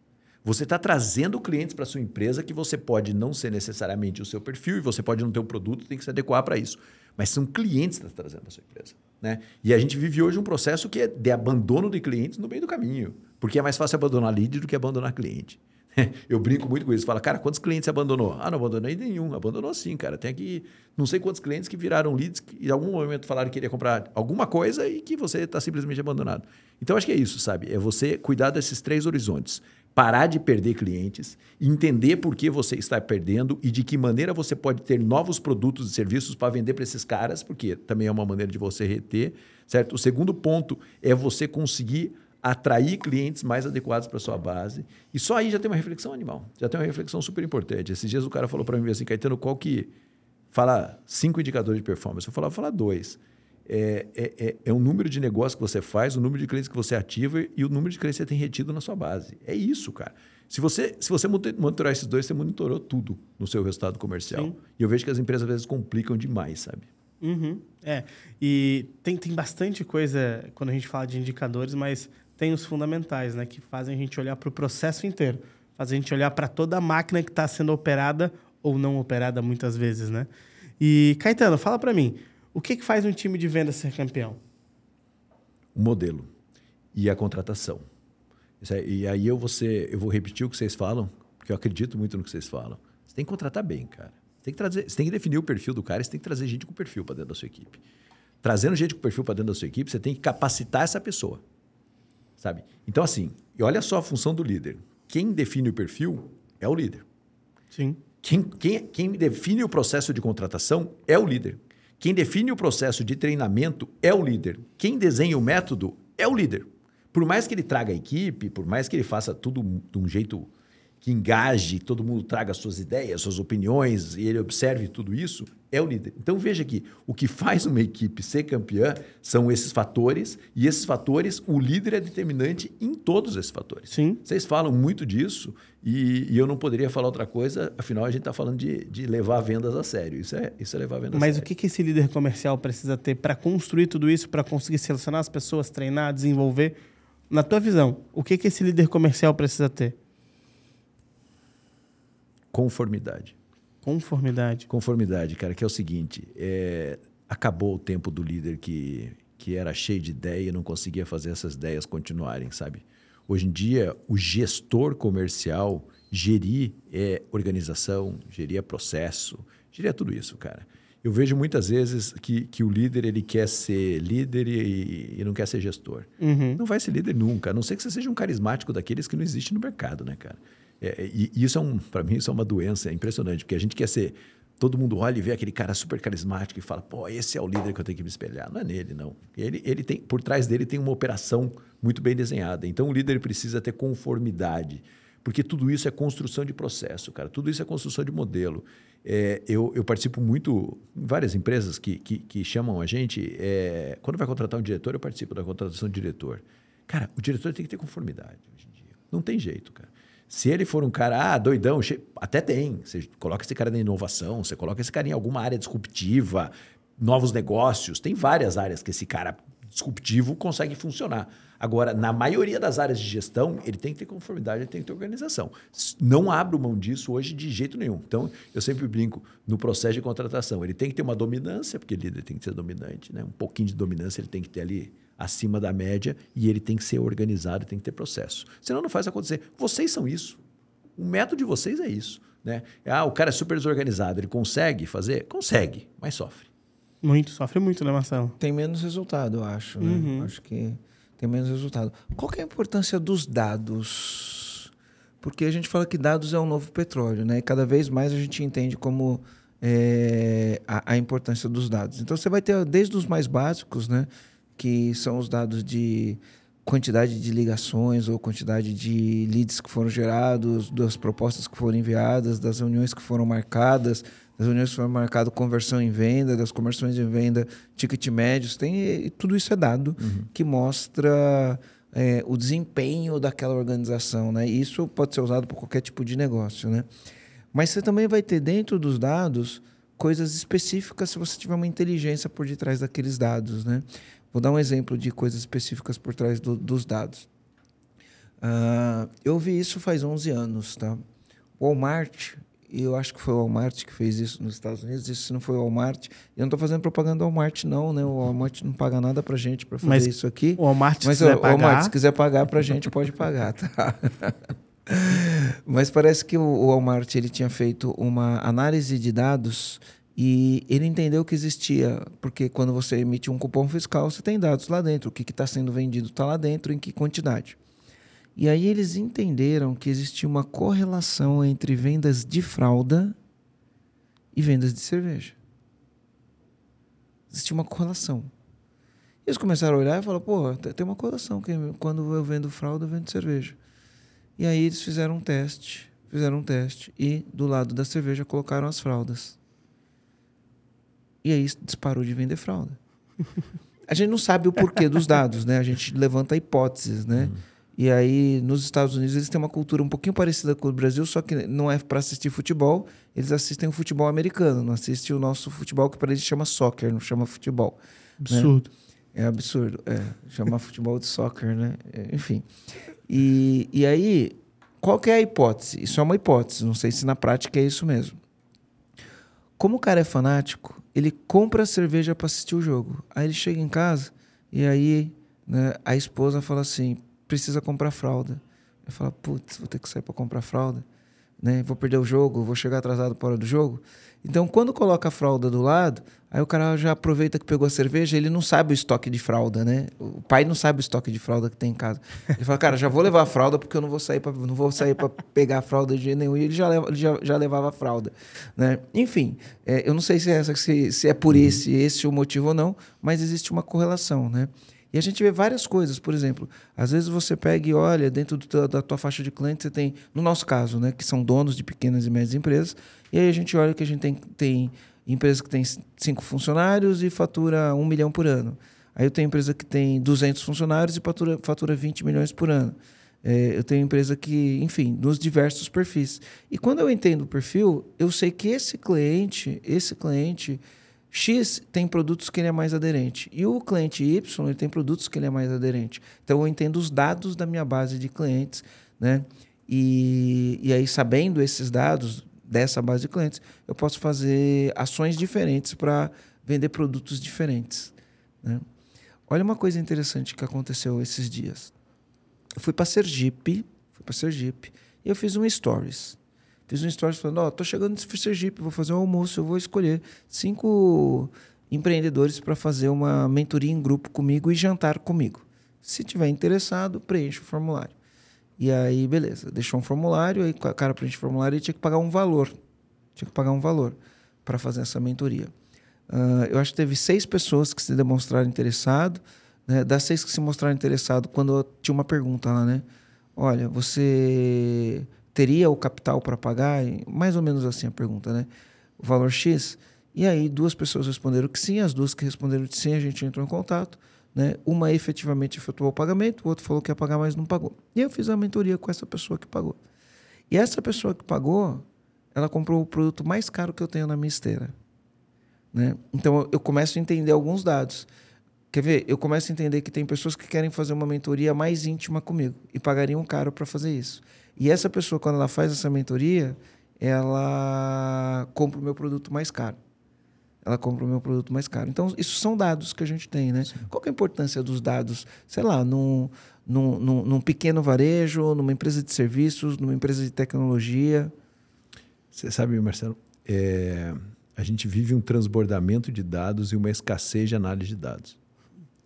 Você está trazendo clientes para sua empresa que você pode não ser necessariamente o seu perfil e você pode não ter um produto, tem que se adequar para isso. Mas são clientes que está trazendo para sua empresa. Né? E a gente vive hoje um processo que é de abandono de clientes no meio do caminho. Porque é mais fácil abandonar lead do que abandonar cliente. Eu brinco muito com isso. Fala, cara, quantos clientes abandonou? Ah, não abandonei nenhum. Abandonou sim, cara. Tem aqui não sei quantos clientes que viraram leads que em algum momento falaram que queria comprar alguma coisa e que você está simplesmente abandonado. Então, acho que é isso, sabe? É você cuidar desses três horizontes. Parar de perder clientes, entender por que você está perdendo e de que maneira você pode ter novos produtos e serviços para vender para esses caras, porque também é uma maneira de você reter, certo? O segundo ponto é você conseguir atrair clientes mais adequados para sua base. E só aí já tem uma reflexão animal. Já tem uma reflexão super importante. Esses dias o cara falou para mim assim, Caetano, qual que... Fala cinco indicadores de performance. Eu falava, fala dois. É, é, é, é, o número de negócios que você faz, o número de clientes que você ativa e o número de clientes que você tem retido na sua base. É isso, cara. Se você, se você monitorar esses dois, você monitorou tudo no seu resultado comercial. Sim. E eu vejo que as empresas às vezes complicam demais, sabe? Uhum. É. E tem, tem bastante coisa quando a gente fala de indicadores, mas tem os fundamentais, né, que fazem a gente olhar para o processo inteiro, fazem a gente olhar para toda a máquina que está sendo operada ou não operada muitas vezes, né? E Caetano, fala para mim, o que, que faz um time de venda ser campeão? O modelo e a contratação. E aí eu vou, ser, eu vou repetir o que vocês falam, porque eu acredito muito no que vocês falam. Você tem que contratar bem, cara. Você tem que, trazer, você tem que definir o perfil do cara e você tem que trazer gente com perfil para dentro da sua equipe. Trazendo gente com perfil para dentro da sua equipe, você tem que capacitar essa pessoa sabe? Então, assim, e olha só a função do líder. Quem define o perfil é o líder. Sim. Quem, quem, quem define o processo de contratação é o líder. Quem define o processo de treinamento é o líder. Quem desenha o método é o líder. Por mais que ele traga a equipe, por mais que ele faça tudo de um jeito que engaje, todo mundo traga suas ideias, suas opiniões e ele observe tudo isso, é o líder. Então veja que o que faz uma equipe ser campeã são esses fatores e esses fatores, o líder é determinante em todos esses fatores. Sim. Vocês falam muito disso e, e eu não poderia falar outra coisa, afinal a gente está falando de, de levar vendas a sério. Isso é, isso é levar vendas Mas a sério. Mas o que, que esse líder comercial precisa ter para construir tudo isso, para conseguir selecionar as pessoas, treinar, desenvolver? Na tua visão, o que, que esse líder comercial precisa ter? Conformidade. Conformidade. Conformidade, cara, que é o seguinte: é, acabou o tempo do líder que, que era cheio de ideia e não conseguia fazer essas ideias continuarem, sabe? Hoje em dia, o gestor comercial gerir é organização, gerir é processo, gerir é tudo isso, cara. Eu vejo muitas vezes que, que o líder ele quer ser líder e, e não quer ser gestor. Uhum. Não vai ser líder nunca, a não ser que você seja um carismático daqueles que não existe no mercado, né, cara? É, e, e isso é um, para mim, isso é uma doença é impressionante, porque a gente quer ser. Todo mundo olha e vê aquele cara super carismático e fala, pô, esse é o líder que eu tenho que me espelhar. Não é nele, não. Ele, ele tem, por trás dele tem uma operação muito bem desenhada. Então o líder precisa ter conformidade, porque tudo isso é construção de processo, cara. Tudo isso é construção de modelo. É, eu, eu, participo muito em várias empresas que, que, que chamam a gente. É, quando vai contratar um diretor, eu participo da contratação de diretor. Cara, o diretor tem que ter conformidade hoje em dia. Não tem jeito, cara. Se ele for um cara, ah, doidão, até tem. Você coloca esse cara na inovação, você coloca esse cara em alguma área disruptiva, novos negócios. Tem várias áreas que esse cara disruptivo consegue funcionar. Agora, na maioria das áreas de gestão, ele tem que ter conformidade, ele tem que ter organização. Não abro mão disso hoje de jeito nenhum. Então, eu sempre brinco no processo de contratação. Ele tem que ter uma dominância, porque líder tem que ser dominante, né? Um pouquinho de dominância ele tem que ter ali acima da média e ele tem que ser organizado, tem que ter processo. Senão não faz acontecer. Vocês são isso. O método de vocês é isso. Né? Ah, o cara é super desorganizado, ele consegue fazer? Consegue, mas sofre. Muito, sofre muito, né, Marcelo? Tem menos resultado, eu acho. Né? Uhum. Acho que tem menos resultado. Qual é a importância dos dados? Porque a gente fala que dados é o novo petróleo, né? E cada vez mais a gente entende como é, a, a importância dos dados. Então você vai ter desde os mais básicos, né? Que são os dados de quantidade de ligações ou quantidade de leads que foram gerados, das propostas que foram enviadas, das reuniões que foram marcadas, das reuniões que foram marcadas conversão em venda, das conversões em venda, ticket médios, tem tudo isso é dado uhum. que mostra é, o desempenho daquela organização, né? Isso pode ser usado para qualquer tipo de negócio, né? Mas você também vai ter dentro dos dados coisas específicas se você tiver uma inteligência por detrás daqueles dados, né? Vou dar um exemplo de coisas específicas por trás do, dos dados. Uh, eu vi isso faz 11 anos, tá? Walmart, e eu acho que foi o Walmart que fez isso nos Estados Unidos, isso não foi o Walmart. Eu não estou fazendo propaganda do Walmart, não, né? O Walmart não paga nada pra gente para fazer mas isso aqui. O Walmart, mas se quiser o, pagar... Walmart, se quiser pagar pra gente, pode pagar, tá? mas parece que o Walmart ele tinha feito uma análise de dados e ele entendeu que existia, porque quando você emite um cupom fiscal, você tem dados lá dentro. O que está sendo vendido está lá dentro, em que quantidade. E aí eles entenderam que existia uma correlação entre vendas de fralda e vendas de cerveja. Existia uma correlação. Eles começaram a olhar e falaram, pô, tem uma correlação, que quando eu vendo fralda, eu vendo cerveja. E aí eles fizeram um teste, fizeram um teste e do lado da cerveja colocaram as fraldas. E aí disparou de vender fralda. A gente não sabe o porquê dos dados, né? A gente levanta hipóteses, né? Uhum. E aí, nos Estados Unidos, eles têm uma cultura um pouquinho parecida com o Brasil, só que não é para assistir futebol, eles assistem o futebol americano, não assistem o nosso futebol, que para eles chama soccer, não chama futebol. Né? Absurdo. Né? É absurdo, é. Chamar futebol de soccer, né? É, enfim. E, e aí, qual que é a hipótese? Isso é uma hipótese, não sei se na prática é isso mesmo. Como o cara é fanático, ele compra cerveja para assistir o jogo. Aí ele chega em casa e aí né, a esposa fala assim: precisa comprar fralda. Eu falo, putz, vou ter que sair para comprar fralda. Né? Vou perder o jogo, vou chegar atrasado para hora do jogo. Então, quando coloca a fralda do lado, aí o cara já aproveita que pegou a cerveja, ele não sabe o estoque de fralda, né? O pai não sabe o estoque de fralda que tem em casa. Ele fala, cara, já vou levar a fralda porque eu não vou sair para não vou sair para pegar a fralda de jeito nenhum. E ele já, leva, já, já levava a fralda, né? Enfim, é, eu não sei se é, se, se é por uhum. esse, esse o motivo ou não, mas existe uma correlação, né? E a gente vê várias coisas, por exemplo, às vezes você pega e olha, dentro do, da tua faixa de clientes, você tem, no nosso caso, né, que são donos de pequenas e médias empresas, e aí a gente olha que a gente tem, tem empresas que tem cinco funcionários e fatura um milhão por ano. Aí eu tenho empresa que tem 200 funcionários e fatura, fatura 20 milhões por ano. É, eu tenho empresa que, enfim, nos diversos perfis. E quando eu entendo o perfil, eu sei que esse cliente, esse cliente X tem produtos que ele é mais aderente. E o cliente Y ele tem produtos que ele é mais aderente. Então eu entendo os dados da minha base de clientes, né? E, e aí, sabendo esses dados dessa base de clientes, eu posso fazer ações diferentes para vender produtos diferentes. Né? Olha uma coisa interessante que aconteceu esses dias. Eu fui para Sergipe, fui para Sergipe, e eu fiz um stories. Fiz um story falando, ó, oh, tô chegando nesse Sergipe, vou fazer um almoço, eu vou escolher cinco empreendedores para fazer uma mentoria em grupo comigo e jantar comigo. Se tiver interessado, preencha o formulário. E aí, beleza, deixou um formulário, aí o cara preenche o formulário e tinha que pagar um valor. Tinha que pagar um valor para fazer essa mentoria. Uh, eu acho que teve seis pessoas que se demonstraram interessado. Né? Das seis que se mostraram interessado, quando eu tinha uma pergunta lá, né? Olha, você teria o capital para pagar? Mais ou menos assim a pergunta, né? O valor X. E aí duas pessoas responderam que sim, as duas que responderam que sim, a gente entrou em contato. Né? Uma efetivamente efetuou o pagamento, o outro falou que ia pagar, mas não pagou. E eu fiz a mentoria com essa pessoa que pagou. E essa pessoa que pagou, ela comprou o produto mais caro que eu tenho na minha esteira. Né? Então eu começo a entender alguns dados. Quer ver? Eu começo a entender que tem pessoas que querem fazer uma mentoria mais íntima comigo e pagariam caro para fazer isso. E essa pessoa, quando ela faz essa mentoria, ela compra o meu produto mais caro. Ela compra o meu produto mais caro. Então, isso são dados que a gente tem, né? Sim. Qual é a importância dos dados, sei lá, num, num, num, num pequeno varejo, numa empresa de serviços, numa empresa de tecnologia? Você sabe, Marcelo, é, a gente vive um transbordamento de dados e uma escassez de análise de dados.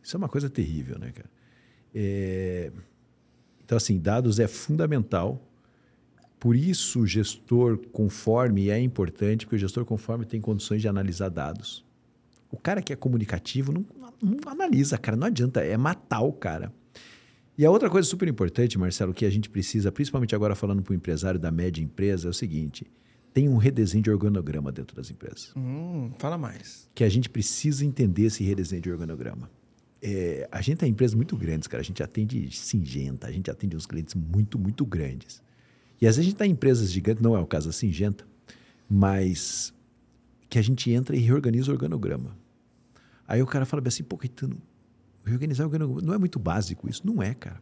Isso é uma coisa terrível, né, cara? É, então, assim, dados é fundamental. Por isso, o gestor conforme é importante, porque o gestor conforme tem condições de analisar dados. O cara que é comunicativo não, não analisa, cara, não adianta, é matar o cara. E a outra coisa super importante, Marcelo, que a gente precisa, principalmente agora falando para o empresário da média empresa, é o seguinte: tem um redesenho de organograma dentro das empresas. Hum, fala mais. Que a gente precisa entender esse redesenho de organograma. É, a gente tem empresas muito grandes, cara. A gente atende Singenta, a gente atende uns clientes muito, muito grandes. E às vezes a gente está em empresas gigantes, não é o caso da Singenta, mas que a gente entra e reorganiza o organograma. Aí o cara fala assim, pô, Caetano, reorganizar o organograma não é muito básico isso? Não é, cara.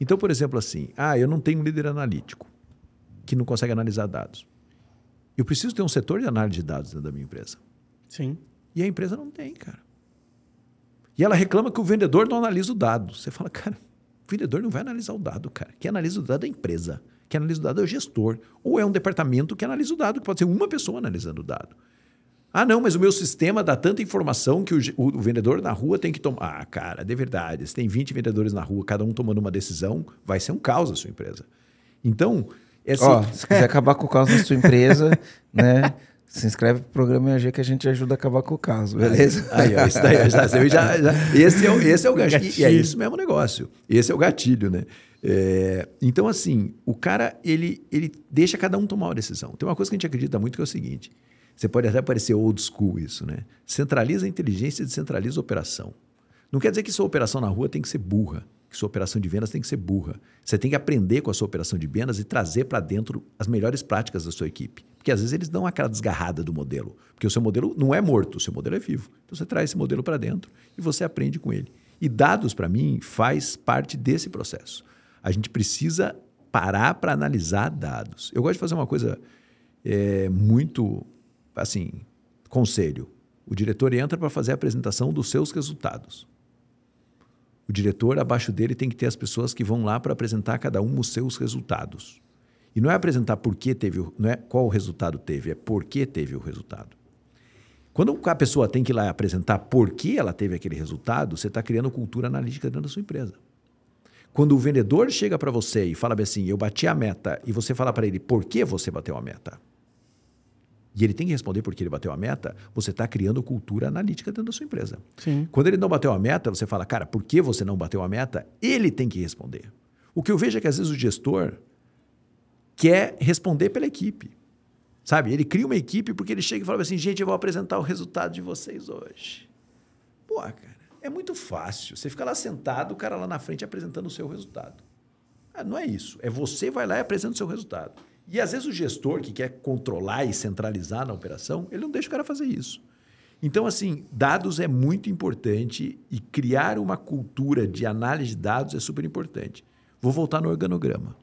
Então, por exemplo, assim, ah, eu não tenho um líder analítico que não consegue analisar dados. Eu preciso ter um setor de análise de dados dentro da minha empresa. Sim. E a empresa não tem, cara. E ela reclama que o vendedor não analisa o dado. Você fala, cara, o vendedor não vai analisar o dado, cara. Quem analisa o dado é a empresa. Quem analisa o dado é o gestor. Ou é um departamento que analisa o dado, que pode ser uma pessoa analisando o dado. Ah, não, mas o meu sistema dá tanta informação que o, o, vendedor na rua tem que tomar. Ah, cara, de verdade. Se tem 20 vendedores na rua, cada um tomando uma decisão, vai ser um caos a sua empresa. Então. É assim... oh, se quiser acabar com o caos da sua empresa, né? Se inscreve pro programa EAG que a gente ajuda a acabar com o caos, beleza? Aí, ó, isso daí, já, já, já, esse, é o, esse é o gatilho. gatilho. E é isso mesmo o negócio. Esse é o gatilho, né? É, então, assim, o cara, ele, ele deixa cada um tomar uma decisão. Tem uma coisa que a gente acredita muito que é o seguinte: você pode até parecer old school isso, né? Centraliza a inteligência e descentraliza a operação. Não quer dizer que sua operação na rua tem que ser burra, que sua operação de vendas tem que ser burra. Você tem que aprender com a sua operação de vendas e trazer para dentro as melhores práticas da sua equipe. Porque às vezes eles dão aquela desgarrada do modelo. Porque o seu modelo não é morto, o seu modelo é vivo. Então você traz esse modelo para dentro e você aprende com ele. E dados, para mim, faz parte desse processo. A gente precisa parar para analisar dados. Eu gosto de fazer uma coisa é, muito assim, conselho. O diretor entra para fazer a apresentação dos seus resultados. O diretor, abaixo dele, tem que ter as pessoas que vão lá para apresentar cada um os seus resultados. E não é apresentar por que teve, não é qual o resultado teve, é por que teve o resultado. Quando a pessoa tem que ir lá apresentar por que ela teve aquele resultado, você está criando cultura analítica dentro da sua empresa. Quando o vendedor chega para você e fala assim, eu bati a meta, e você fala para ele por que você bateu a meta, e ele tem que responder porque ele bateu a meta, você está criando cultura analítica dentro da sua empresa. Sim. Quando ele não bateu a meta, você fala, cara, por que você não bateu a meta? Ele tem que responder. O que eu vejo é que às vezes o gestor quer responder pela equipe. Sabe? Ele cria uma equipe porque ele chega e fala assim: gente, eu vou apresentar o resultado de vocês hoje. Pô, cara, é muito fácil. Você fica lá sentado, o cara lá na frente apresentando o seu resultado. Ah, não é isso. É você vai lá e apresenta o seu resultado. E às vezes o gestor que quer controlar e centralizar na operação, ele não deixa o cara fazer isso. Então, assim, dados é muito importante e criar uma cultura de análise de dados é super importante. Vou voltar no organograma,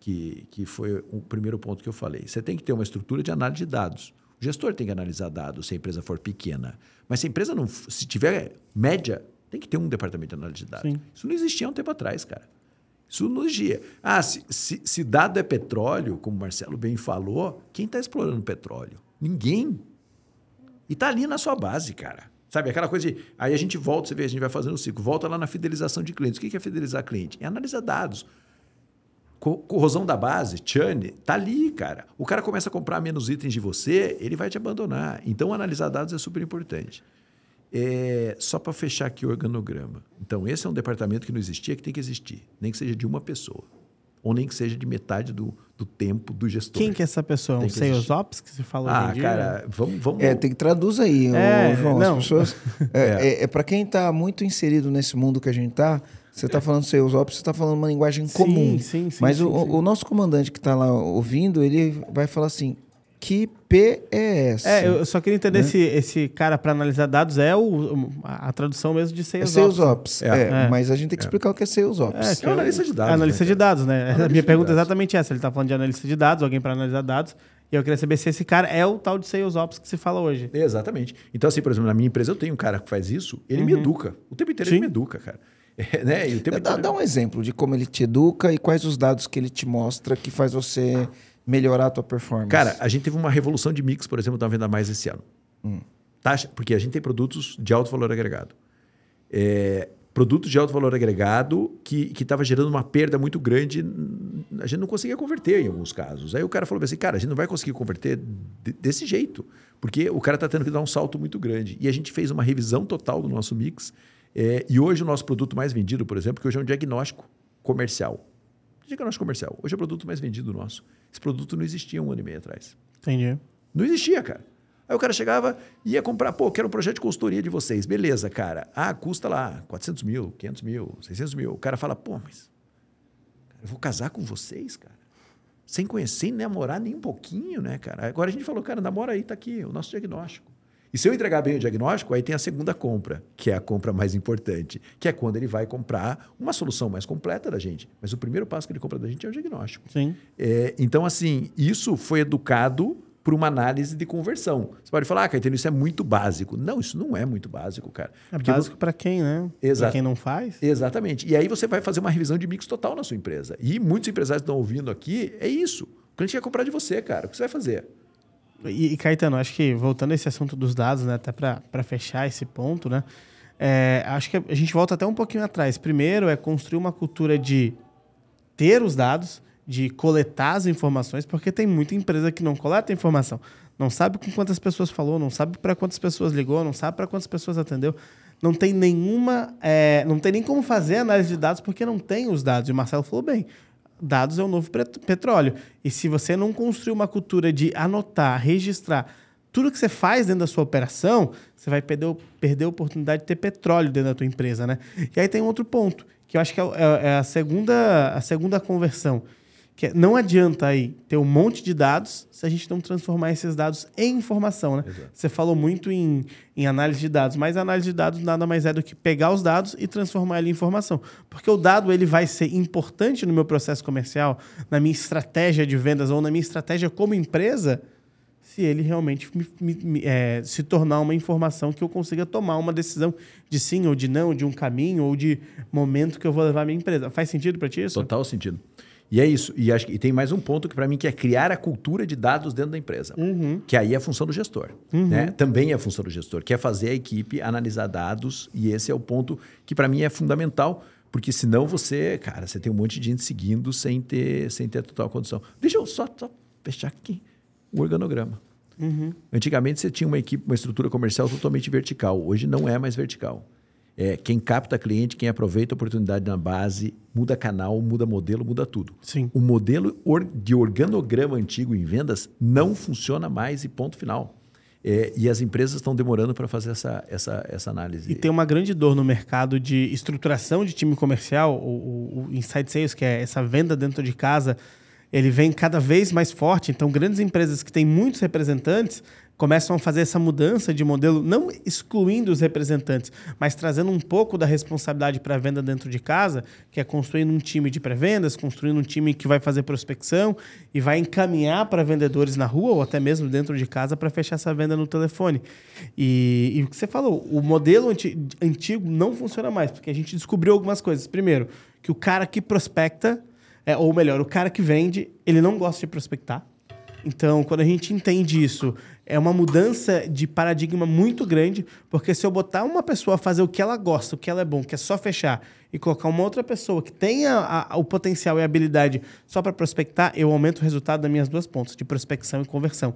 que, que foi o primeiro ponto que eu falei. Você tem que ter uma estrutura de análise de dados. O gestor tem que analisar dados se a empresa for pequena. Mas se a empresa não. Se tiver média, tem que ter um departamento de análise de dados. Sim. Isso não existia há um tempo atrás, cara. Isso não existia. Ah, se, se, se dado é petróleo, como o Marcelo bem falou, quem está explorando petróleo? Ninguém. E está ali na sua base, cara. Sabe, aquela coisa de. Aí a gente volta, você vê, a gente vai fazendo o ciclo, volta lá na fidelização de clientes. O que é fidelizar cliente? É analisar dados. Corrosão da base, churn, tá ali, cara. O cara começa a comprar menos itens de você, ele vai te abandonar. Então, analisar dados é super importante. É, só para fechar aqui o organograma. Então, esse é um departamento que não existia, que tem que existir. Nem que seja de uma pessoa. Ou nem que seja de metade do, do tempo do gestor. Quem que é essa pessoa? Um Sales Ops que você falou Ah, cara, vamos... vamos... É, tem que traduzir aí, é, João. Não. As pessoas... é, é. é para quem está muito inserido nesse mundo que a gente está, você está falando Sales Ops, você está falando uma linguagem comum. Sim, sim, Mas sim, o, sim. o nosso comandante que está lá ouvindo, ele vai falar assim, que P é essa? É, eu só queria entender né? se esse cara para analisar dados é o, a tradução mesmo de Sales, é Sales Ops. Ops. É. É, mas a gente tem que é. explicar o que é Sales Ops. É, que é analista de dados. Analista né, de dados, né? Analista a minha pergunta é exatamente essa. Ele está falando de analista de dados, alguém para analisar dados. E eu queria saber se esse cara é o tal de Sales Ops que se fala hoje. Exatamente. Então, assim, por exemplo, na minha empresa eu tenho um cara que faz isso, ele uhum. me educa. O tempo inteiro Sim. ele me educa, cara. Né? dá, dá um exemplo de como ele te educa e quais os dados que ele te mostra que faz você melhorar a tua performance? Cara, a gente teve uma revolução de mix, por exemplo, da Venda Mais esse ano. Hum. Taxa, porque a gente tem produtos de alto valor agregado. É, produtos de alto valor agregado que estava gerando uma perda muito grande, a gente não conseguia converter em alguns casos. Aí o cara falou assim, cara, a gente não vai conseguir converter de, desse jeito, porque o cara está tendo que dar um salto muito grande. E a gente fez uma revisão total do nosso mix. É, e hoje o nosso produto mais vendido, por exemplo, que hoje é um diagnóstico comercial. Diagnóstico comercial. Hoje é o produto mais vendido nosso. Esse produto não existia um ano e meio atrás. Entendi. Não existia, cara. Aí o cara chegava e ia comprar, pô, quero um projeto de consultoria de vocês. Beleza, cara. Ah, custa lá 400 mil, 500 mil, 600 mil. O cara fala, pô, mas eu vou casar com vocês, cara. sem conhecer, sem namorar nem um pouquinho, né, cara? Agora a gente falou, cara, namora aí, tá aqui, o nosso diagnóstico. E se eu entregar bem o diagnóstico, aí tem a segunda compra, que é a compra mais importante, que é quando ele vai comprar uma solução mais completa da gente. Mas o primeiro passo que ele compra da gente é o diagnóstico. Sim. É, então, assim, isso foi educado por uma análise de conversão. Você pode falar, ah, Caetano, isso é muito básico. Não, isso não é muito básico, cara. É Porque básico para quem, né? Para quem não faz. Exatamente. E aí você vai fazer uma revisão de mix total na sua empresa. E muitos empresários estão ouvindo aqui, é isso. O cliente quer comprar de você, cara. O que você vai fazer? E, e Caetano, acho que voltando a esse assunto dos dados, né, até para fechar esse ponto, né, é, acho que a gente volta até um pouquinho atrás. Primeiro é construir uma cultura de ter os dados, de coletar as informações, porque tem muita empresa que não coleta informação. Não sabe com quantas pessoas falou, não sabe para quantas pessoas ligou, não sabe para quantas pessoas atendeu. Não tem nenhuma. É, não tem nem como fazer análise de dados porque não tem os dados. E o Marcelo falou bem dados é o novo petróleo. E se você não construir uma cultura de anotar, registrar tudo que você faz dentro da sua operação, você vai perder, perder a oportunidade de ter petróleo dentro da tua empresa, né? E aí tem outro ponto, que eu acho que é, é, é a, segunda, a segunda conversão. Que é, não adianta aí ter um monte de dados se a gente não transformar esses dados em informação, né? Exato. Você falou muito em, em análise de dados, mas análise de dados nada mais é do que pegar os dados e transformar ele em informação. Porque o dado ele vai ser importante no meu processo comercial, na minha estratégia de vendas ou na minha estratégia como empresa, se ele realmente me, me, é, se tornar uma informação que eu consiga tomar uma decisão de sim ou de não, de um caminho ou de momento que eu vou levar a minha empresa. Faz sentido para ti isso? Total sentido. E é isso. E, acho que, e tem mais um ponto que para mim que é criar a cultura de dados dentro da empresa. Uhum. Que aí é a função do gestor. Uhum. Né? Também é a função do gestor, que é fazer a equipe analisar dados. E esse é o ponto que para mim é fundamental. Porque senão você, cara, você tem um monte de gente seguindo sem ter, sem ter total condição. Deixa eu só, só fechar aqui o organograma. Uhum. Antigamente você tinha uma equipe, uma estrutura comercial totalmente vertical. Hoje não é mais vertical. É, quem capta cliente, quem aproveita a oportunidade na base, muda canal, muda modelo, muda tudo. Sim. O modelo de organograma antigo em vendas não funciona mais e ponto final. É, e as empresas estão demorando para fazer essa, essa, essa análise. E tem uma grande dor no mercado de estruturação de time comercial, o, o, o Inside Sales, que é essa venda dentro de casa, ele vem cada vez mais forte. Então, grandes empresas que têm muitos representantes começam a fazer essa mudança de modelo, não excluindo os representantes, mas trazendo um pouco da responsabilidade para a venda dentro de casa, que é construindo um time de pré-vendas, construindo um time que vai fazer prospecção e vai encaminhar para vendedores na rua ou até mesmo dentro de casa para fechar essa venda no telefone. E, e o que você falou, o modelo anti antigo não funciona mais, porque a gente descobriu algumas coisas. Primeiro, que o cara que prospecta, é, ou melhor, o cara que vende, ele não gosta de prospectar. Então, quando a gente entende isso, é uma mudança de paradigma muito grande, porque se eu botar uma pessoa a fazer o que ela gosta, o que ela é bom, que é só fechar, e colocar uma outra pessoa que tenha a, a, o potencial e a habilidade só para prospectar, eu aumento o resultado das minhas duas pontas, de prospecção e conversão.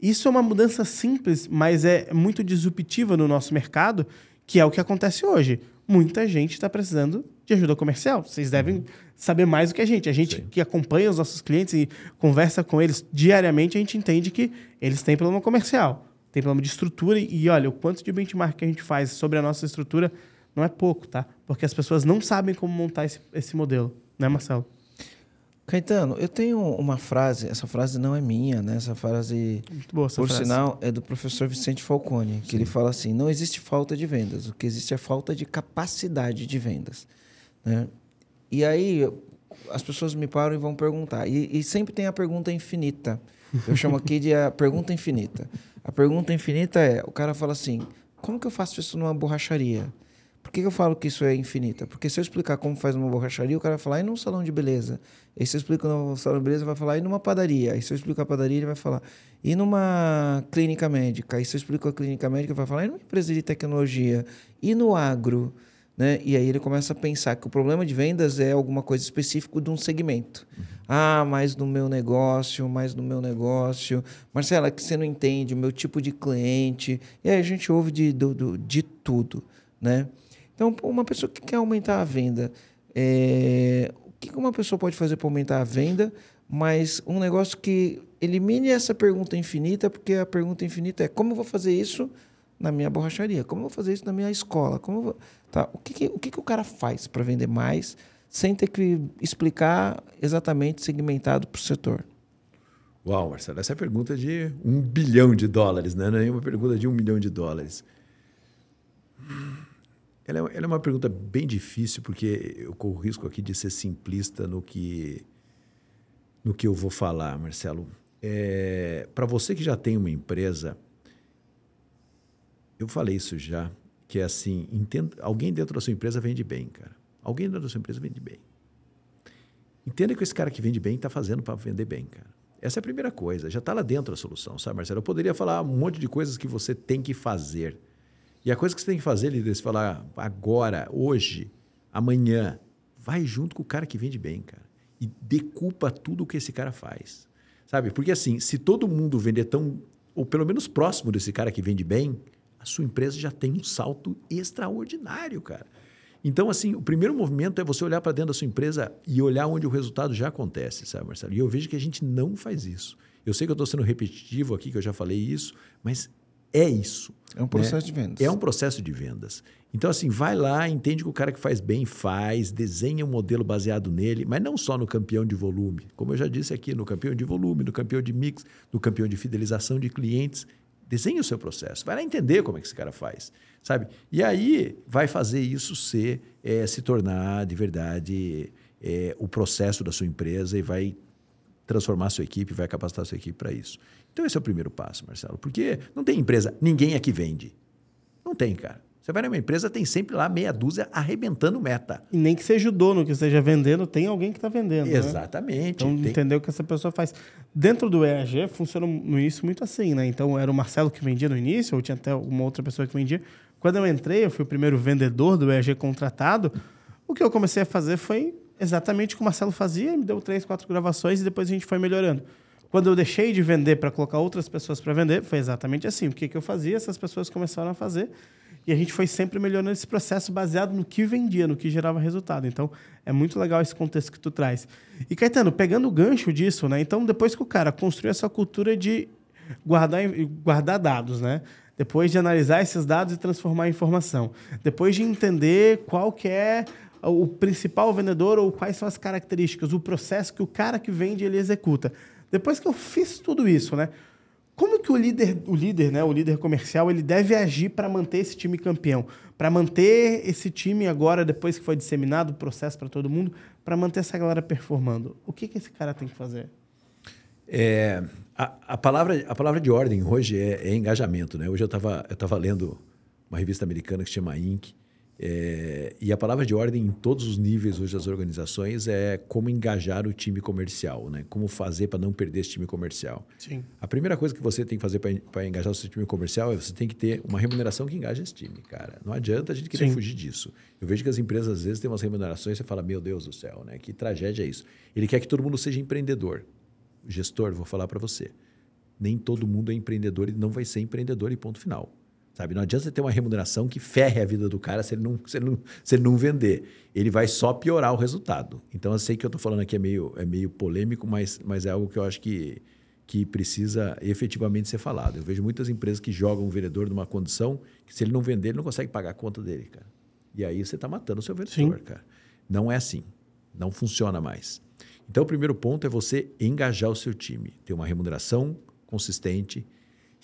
Isso é uma mudança simples, mas é muito disruptiva no nosso mercado, que é o que acontece hoje. Muita gente está precisando de ajuda comercial. Vocês devem saber mais do que a gente. A gente Sim. que acompanha os nossos clientes e conversa com eles diariamente, a gente entende que eles têm problema comercial, tem problema de estrutura. E, olha, o quanto de benchmark que a gente faz sobre a nossa estrutura não é pouco, tá? Porque as pessoas não sabem como montar esse, esse modelo, né, Marcelo? Caetano, eu tenho uma frase, essa frase não é minha, né? Essa frase, boa essa por frase. sinal, é do professor Vicente Falcone, que Sim. ele fala assim: não existe falta de vendas, o que existe é falta de capacidade de vendas. Né? E aí as pessoas me param e vão perguntar. E, e sempre tem a pergunta infinita. Eu chamo aqui de a pergunta infinita. A pergunta infinita é: o cara fala assim, como que eu faço isso numa borracharia? Por que, eu falo que isso é infinita? Porque se eu explicar como faz uma borracharia, o cara vai falar, e num salão de beleza? E se eu explico no salão de beleza, vai falar, e numa padaria? E se eu explico a padaria, ele vai falar, e numa clínica médica? E se eu explico a clínica médica, vai falar, e numa empresa de tecnologia? E no agro? Né? E aí ele começa a pensar que o problema de vendas é alguma coisa específica de um segmento. Uhum. Ah, mas no meu negócio, mas no meu negócio. Marcela, que você não entende o meu tipo de cliente. E aí a gente ouve de, de, de tudo. Né? Então, uma pessoa que quer aumentar a venda, é... o que uma pessoa pode fazer para aumentar a venda? Mas um negócio que elimine essa pergunta infinita, porque a pergunta infinita é como eu vou fazer isso na minha borracharia? Como eu vou fazer isso na minha escola? Como vou... tá? O, que, que, o que, que o cara faz para vender mais sem ter que explicar exatamente segmentado para o setor? Uau, Marcelo, essa é a pergunta de um bilhão de dólares, né? não é uma pergunta de um milhão de dólares. Ela é, ela é uma pergunta bem difícil, porque eu corro o risco aqui de ser simplista no que, no que eu vou falar, Marcelo. É, Para você que já tem uma empresa, eu falei isso já, que é assim, entenda, alguém dentro da sua empresa vende bem, cara. Alguém dentro da sua empresa vende bem. Entenda que esse cara que vende bem está fazendo para vender bem, cara. Essa é a primeira coisa. Já está lá dentro a solução, sabe, Marcelo? Eu poderia falar um monte de coisas que você tem que fazer. E a coisa que você tem que fazer, líder, é falar agora, hoje, amanhã, vai junto com o cara que vende bem, cara. E decupa tudo o que esse cara faz. Sabe? Porque assim, se todo mundo vender tão, ou pelo menos próximo desse cara que vende bem, a sua empresa já tem um salto extraordinário, cara. Então, assim, o primeiro movimento é você olhar para dentro da sua empresa e olhar onde o resultado já acontece, sabe, Marcelo? E eu vejo que a gente não faz isso. Eu sei que eu estou sendo repetitivo aqui, que eu já falei isso, mas é isso. É um processo né? de vendas. É um processo de vendas. Então, assim, vai lá, entende que o cara que faz bem faz, desenha um modelo baseado nele, mas não só no campeão de volume. Como eu já disse aqui, no campeão de volume, no campeão de mix, no campeão de fidelização de clientes. Desenhe o seu processo. Vai lá entender como é que esse cara faz, sabe? E aí vai fazer isso ser, é, se tornar de verdade é, o processo da sua empresa e vai transformar a sua equipe, vai capacitar a sua equipe para isso. Então, esse é o primeiro passo, Marcelo. Porque não tem empresa, ninguém aqui vende. Não tem, cara. Você vai numa empresa, tem sempre lá meia dúzia arrebentando meta. E nem que seja o dono que esteja vendendo, tem alguém que está vendendo. Né? Exatamente. Né? Então, tem... entender o que essa pessoa faz. Dentro do EAG, funciona início muito assim, né? Então, era o Marcelo que vendia no início, ou tinha até uma outra pessoa que vendia. Quando eu entrei, eu fui o primeiro vendedor do EAG contratado. O que eu comecei a fazer foi exatamente o que o Marcelo fazia, me deu três, quatro gravações e depois a gente foi melhorando. Quando eu deixei de vender para colocar outras pessoas para vender, foi exatamente assim. O que, que eu fazia, essas pessoas começaram a fazer. E a gente foi sempre melhorando esse processo baseado no que vendia, no que gerava resultado. Então, é muito legal esse contexto que tu traz. E, Caetano, pegando o gancho disso, né? Então, depois que o cara construiu essa cultura de guardar, guardar dados, né? Depois de analisar esses dados e transformar em informação. Depois de entender qual que é o principal vendedor ou quais são as características, o processo que o cara que vende ele executa. Depois que eu fiz tudo isso, né? Como que o líder, o líder, né, o líder comercial, ele deve agir para manter esse time campeão, para manter esse time agora depois que foi disseminado o processo para todo mundo, para manter essa galera performando? O que que esse cara tem que fazer? É, a, a, palavra, a palavra de ordem hoje é, é engajamento, né? Hoje eu estava eu tava lendo uma revista americana que se chama Inc. É, e a palavra de ordem em todos os níveis hoje das organizações é como engajar o time comercial, né? Como fazer para não perder esse time comercial. Sim. A primeira coisa que você tem que fazer para engajar o seu time comercial é você tem que ter uma remuneração que engaje esse time, cara. Não adianta a gente querer Sim. fugir disso. Eu vejo que as empresas às vezes têm umas remunerações e você fala, meu Deus do céu, né? Que tragédia é isso. Ele quer que todo mundo seja empreendedor. Gestor, vou falar para você. Nem todo mundo é empreendedor e não vai ser empreendedor e ponto final. Sabe? Não adianta você ter uma remuneração que ferre a vida do cara se ele não, se ele não, se ele não vender. Ele vai só piorar o resultado. Então, eu sei que eu estou falando aqui é meio, é meio polêmico, mas, mas é algo que eu acho que, que precisa efetivamente ser falado. Eu vejo muitas empresas que jogam o vendedor numa condição que, se ele não vender, ele não consegue pagar a conta dele, cara. E aí você está matando o seu vendedor, Sim. cara. Não é assim. Não funciona mais. Então, o primeiro ponto é você engajar o seu time. Ter uma remuneração consistente,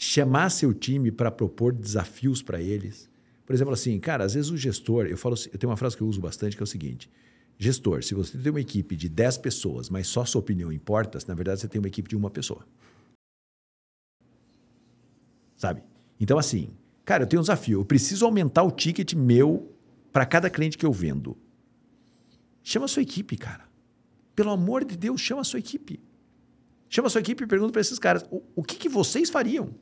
chamar seu time para propor desafios para eles. Por exemplo, assim, cara, às vezes o gestor, eu falo, eu tenho uma frase que eu uso bastante que é o seguinte: gestor, se você tem uma equipe de 10 pessoas, mas só sua opinião importa, na verdade você tem uma equipe de uma pessoa. Sabe? Então, assim, cara, eu tenho um desafio. Eu preciso aumentar o ticket meu para cada cliente que eu vendo. Chama a sua equipe, cara. Pelo amor de Deus, chama a sua equipe. Chama a sua equipe e pergunta para esses caras: o, o que, que vocês fariam?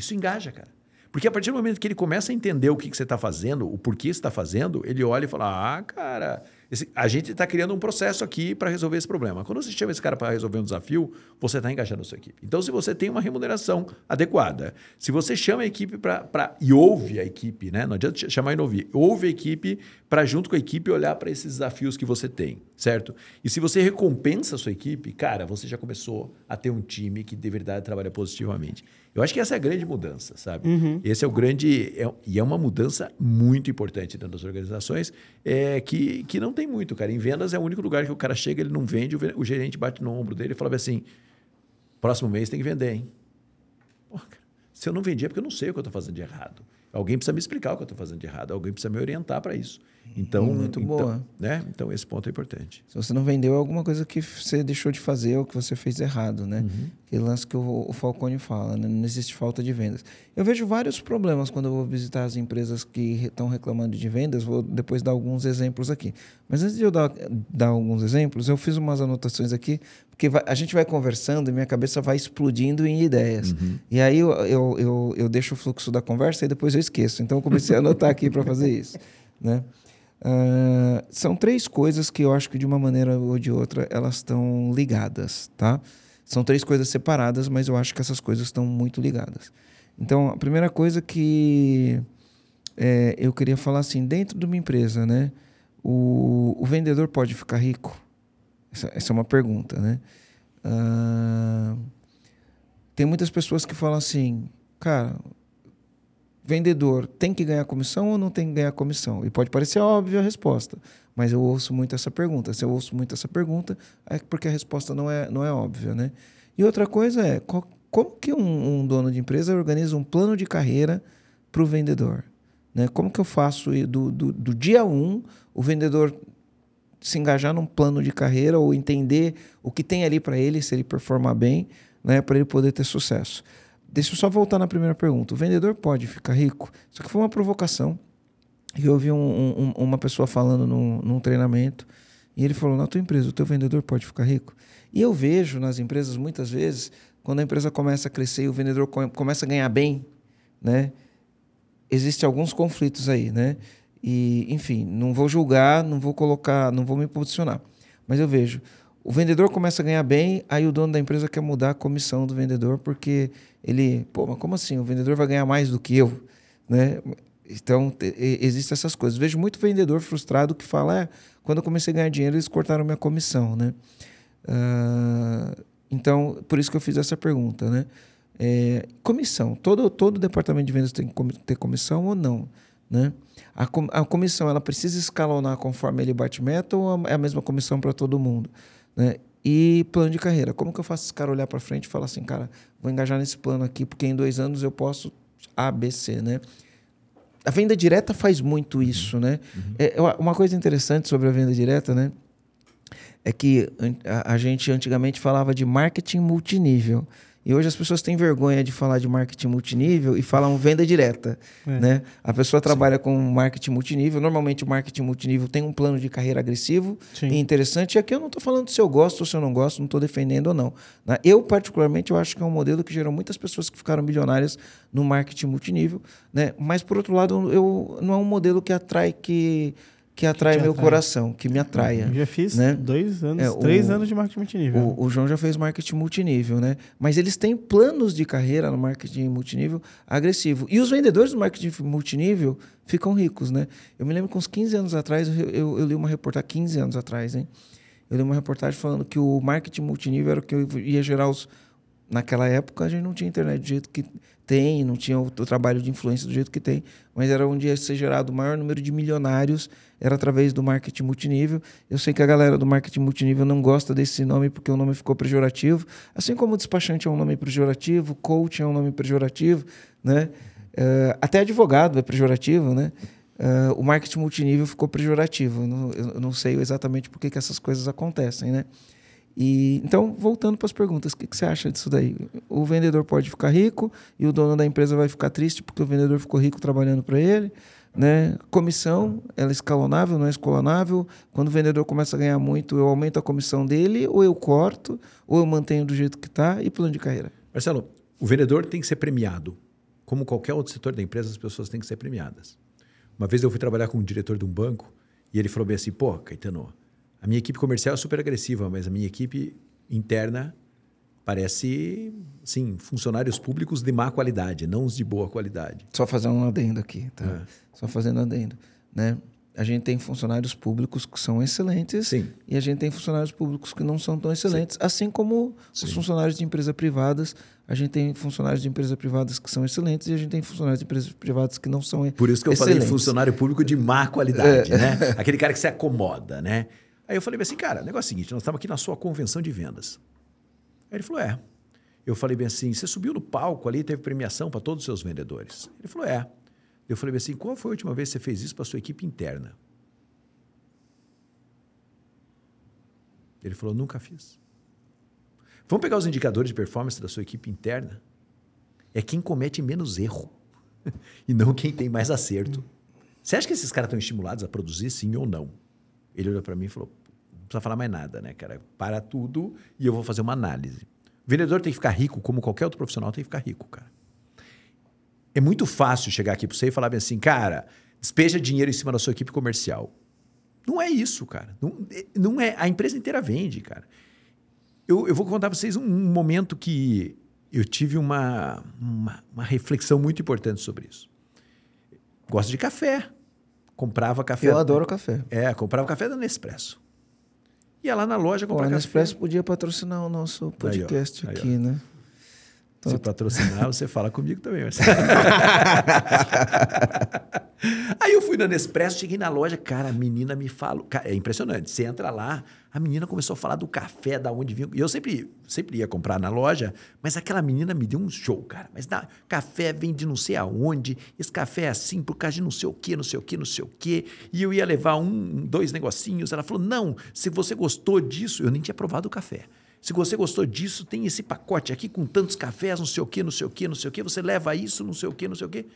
Isso engaja, cara. Porque a partir do momento que ele começa a entender o que, que você está fazendo, o porquê você está fazendo, ele olha e fala: Ah, cara, esse, a gente está criando um processo aqui para resolver esse problema. Quando você chama esse cara para resolver um desafio, você está engajando a sua equipe. Então, se você tem uma remuneração adequada, se você chama a equipe para. e ouve a equipe, né? não adianta chamar e não ouvir, ouve a equipe para, junto com a equipe, olhar para esses desafios que você tem. certo? E se você recompensa a sua equipe, cara, você já começou a ter um time que de verdade trabalha positivamente. Eu acho que essa é a grande mudança, sabe? Uhum. Esse é o grande. É, e é uma mudança muito importante dentro das organizações, é, que, que não tem muito, cara. Em vendas é o único lugar que o cara chega, ele não vende, o, o gerente bate no ombro dele e fala assim: próximo mês tem que vender, hein? Pô, cara, se eu não vendi é porque eu não sei o que eu estou fazendo de errado. Alguém precisa me explicar o que eu estou fazendo de errado, alguém precisa me orientar para isso. Então, muito então, boa. Né? Então, esse ponto é importante. Se você não vendeu, é alguma coisa que você deixou de fazer ou que você fez errado, né? Uhum. Aquele lance que o, o Falcone fala, né? não existe falta de vendas. Eu vejo vários problemas quando eu vou visitar as empresas que estão reclamando de vendas, vou depois dar alguns exemplos aqui. Mas antes de eu dar, dar alguns exemplos, eu fiz umas anotações aqui, porque vai, a gente vai conversando e minha cabeça vai explodindo em ideias. Uhum. E aí eu, eu, eu, eu deixo o fluxo da conversa e depois eu esqueço. Então eu comecei a anotar aqui para fazer isso, né? Uh, são três coisas que eu acho que de uma maneira ou de outra elas estão ligadas, tá? São três coisas separadas, mas eu acho que essas coisas estão muito ligadas. Então, a primeira coisa que é, eu queria falar assim, dentro de uma empresa, né? O, o vendedor pode ficar rico? Essa, essa é uma pergunta, né? Uh, tem muitas pessoas que falam assim, cara, vendedor tem que ganhar comissão ou não tem que ganhar comissão? E pode parecer óbvia a resposta, mas eu ouço muito essa pergunta. Se eu ouço muito essa pergunta, é porque a resposta não é, não é óbvia, né? E outra coisa é, qual, como que um, um, dono de empresa organiza um plano de carreira para o vendedor? Né? Como que eu faço do, do, do dia 1 um, o vendedor se engajar num plano de carreira ou entender o que tem ali para ele, se ele performar bem, né, para ele poder ter sucesso. Deixa eu só voltar na primeira pergunta. O vendedor pode ficar rico? Isso aqui foi uma provocação. Eu ouvi um, um, uma pessoa falando num, num, treinamento e ele falou: na tua empresa, o teu vendedor pode ficar rico? E eu vejo nas empresas, muitas vezes, quando a empresa começa a crescer e o vendedor começa a ganhar bem, né? Existem alguns conflitos aí, né? E, enfim, não vou julgar, não vou colocar, não vou me posicionar. Mas eu vejo, o vendedor começa a ganhar bem, aí o dono da empresa quer mudar a comissão do vendedor, porque ele, pô, mas como assim? O vendedor vai ganhar mais do que eu, né? Então, existem essas coisas. Vejo muito vendedor frustrado que fala, é, quando eu comecei a ganhar dinheiro, eles cortaram minha comissão, né? Uh, então, por isso que eu fiz essa pergunta, né? É, comissão. Todo, todo departamento de vendas tem que ter comissão ou não, né? A, com, a comissão, ela precisa escalonar conforme ele bate meta ou é a mesma comissão para todo mundo? Né? E plano de carreira. Como que eu faço esse cara olhar para frente e falar assim, cara, vou engajar nesse plano aqui, porque em dois anos eu posso A, B, C, né? A venda direta faz muito uhum. isso, né? Uhum. É, uma coisa interessante sobre a venda direta, né? É que a, a gente antigamente falava de marketing multinível. E hoje as pessoas têm vergonha de falar de marketing multinível e falam venda direta. É. Né? A pessoa trabalha Sim. com marketing multinível. Normalmente o marketing multinível tem um plano de carreira agressivo Sim. e interessante. E aqui eu não estou falando se eu gosto ou se eu não gosto, não estou defendendo ou não. Né? Eu, particularmente, eu acho que é um modelo que gerou muitas pessoas que ficaram milionárias no marketing multinível. Né? Mas, por outro lado, eu, não é um modelo que atrai que que atrai que meu atrai. coração, que me atraia. Eu já fiz né? dois anos, é, três o, anos de marketing multinível. O, o, João já fez marketing multinível, né? Mas eles têm planos de carreira no marketing multinível agressivo. E os vendedores do marketing multinível ficam ricos, né? Eu me lembro que uns 15 anos atrás, eu, eu, eu li uma reportagem, 15 anos atrás, hein? Eu li uma reportagem falando que o marketing multinível era o que ia gerar os naquela época a gente não tinha internet do jeito que tem, não tinha o, o, trabalho de influência do jeito que tem, mas era onde ia ser gerado o maior número de milionários, era através do marketing multinível. Eu sei que a galera do marketing multinível não gosta desse nome porque o nome ficou pejorativo, assim como despachante é um nome pejorativo, coach é um nome pejorativo, né? Uh, até advogado é pejorativo, né? Uh, o marketing multinível ficou pejorativo. Eu não, eu não sei exatamente por que, que essas coisas acontecem, né? E, então, voltando para as perguntas, o que, que, você acha disso daí? O vendedor pode ficar rico e o dono da empresa vai ficar triste porque o vendedor ficou rico trabalhando para ele. Né? Comissão, ela é escalonável, não é escalonável. Quando o vendedor começa a ganhar muito, eu aumento a comissão dele, ou eu corto, ou eu mantenho do jeito que está, e plano de carreira. Marcelo, o vendedor tem que ser premiado. Como qualquer outro setor da empresa, as pessoas têm que ser premiadas. Uma vez eu fui trabalhar com um diretor de um banco e ele falou bem assim: pô, Caetano, a minha equipe comercial é super agressiva, mas a minha equipe interna parece, sim, funcionários públicos de má qualidade, não os de boa qualidade. Só fazer um adendo aqui, tá? É. Só fazendo um adendo, né? a gente tem funcionários públicos que são excelentes Sim. e a gente tem funcionários públicos que não são tão excelentes, Sim. assim como Sim. os funcionários de empresas privadas. A gente tem funcionários de empresas privadas que são excelentes e a gente tem funcionários de empresas privadas que não são Por isso que eu excelentes. falei funcionário público de má qualidade, é. né? Aquele cara que se acomoda, né? Aí eu falei assim, cara, o negócio é o seguinte, nós estamos aqui na sua convenção de vendas. Aí ele falou, é. Eu falei bem assim, você subiu no palco ali, teve premiação para todos os seus vendedores. Ele falou, é. Eu falei bem assim, qual foi a última vez que você fez isso para sua equipe interna? Ele falou, nunca fiz. Vamos pegar os indicadores de performance da sua equipe interna? É quem comete menos erro e não quem tem mais acerto. Você acha que esses caras estão estimulados a produzir sim ou não? Ele olhou para mim e falou: precisa falar mais nada, né, cara? Para tudo e eu vou fazer uma análise. O vendedor tem que ficar rico, como qualquer outro profissional tem que ficar rico, cara. É muito fácil chegar aqui para você e falar bem assim, cara, despeja dinheiro em cima da sua equipe comercial. Não é isso, cara. Não, não é. A empresa inteira vende, cara. Eu, eu vou contar para vocês um, um, momento que eu tive uma, uma, uma, reflexão muito importante sobre isso. Gosto de café. Comprava café. Eu adoro café. É, comprava café da Nespresso. Ia lá na loja comprar café. A Nespresso podia patrocinar o nosso podcast aí, ó, aqui, aí, né? Se patrocinar, você fala comigo também. Aí eu fui na Nespresso, cheguei na loja, cara, a menina me fala. É impressionante. Você entra lá, a menina começou a falar do café, da onde vinha. E eu sempre, sempre ia comprar na loja, mas aquela menina me deu um show, cara. Mas da, café vem de não sei aonde, esse café é assim por causa de não sei o quê, não sei o quê, não sei o quê. E eu ia levar um, dois negocinhos. Ela falou: não, se você gostou disso, eu nem tinha provado o café. Se você gostou disso, tem esse pacote aqui com tantos cafés, não sei o quê, não sei o quê, não sei o quê. Você leva isso, não sei o quê, não sei o quê.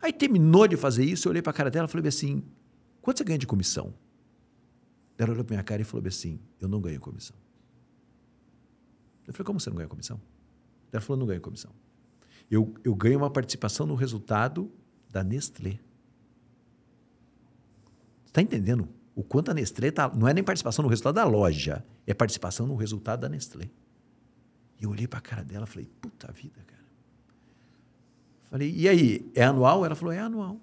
Aí terminou de fazer isso, eu olhei para a cara dela e falei assim: quanto você ganha de comissão? Ela olhou para minha cara e falou assim: eu não ganho comissão. Eu falei: como você não ganha comissão? Ela falou: não ganho comissão. Eu, eu ganho uma participação no resultado da Nestlé. Está entendendo? O quanto a Nestlé tá, não é nem participação no resultado da loja, é participação no resultado da Nestlé. E eu olhei para a cara dela e falei, puta vida, cara. Falei, e aí, é anual? Ela falou, é anual.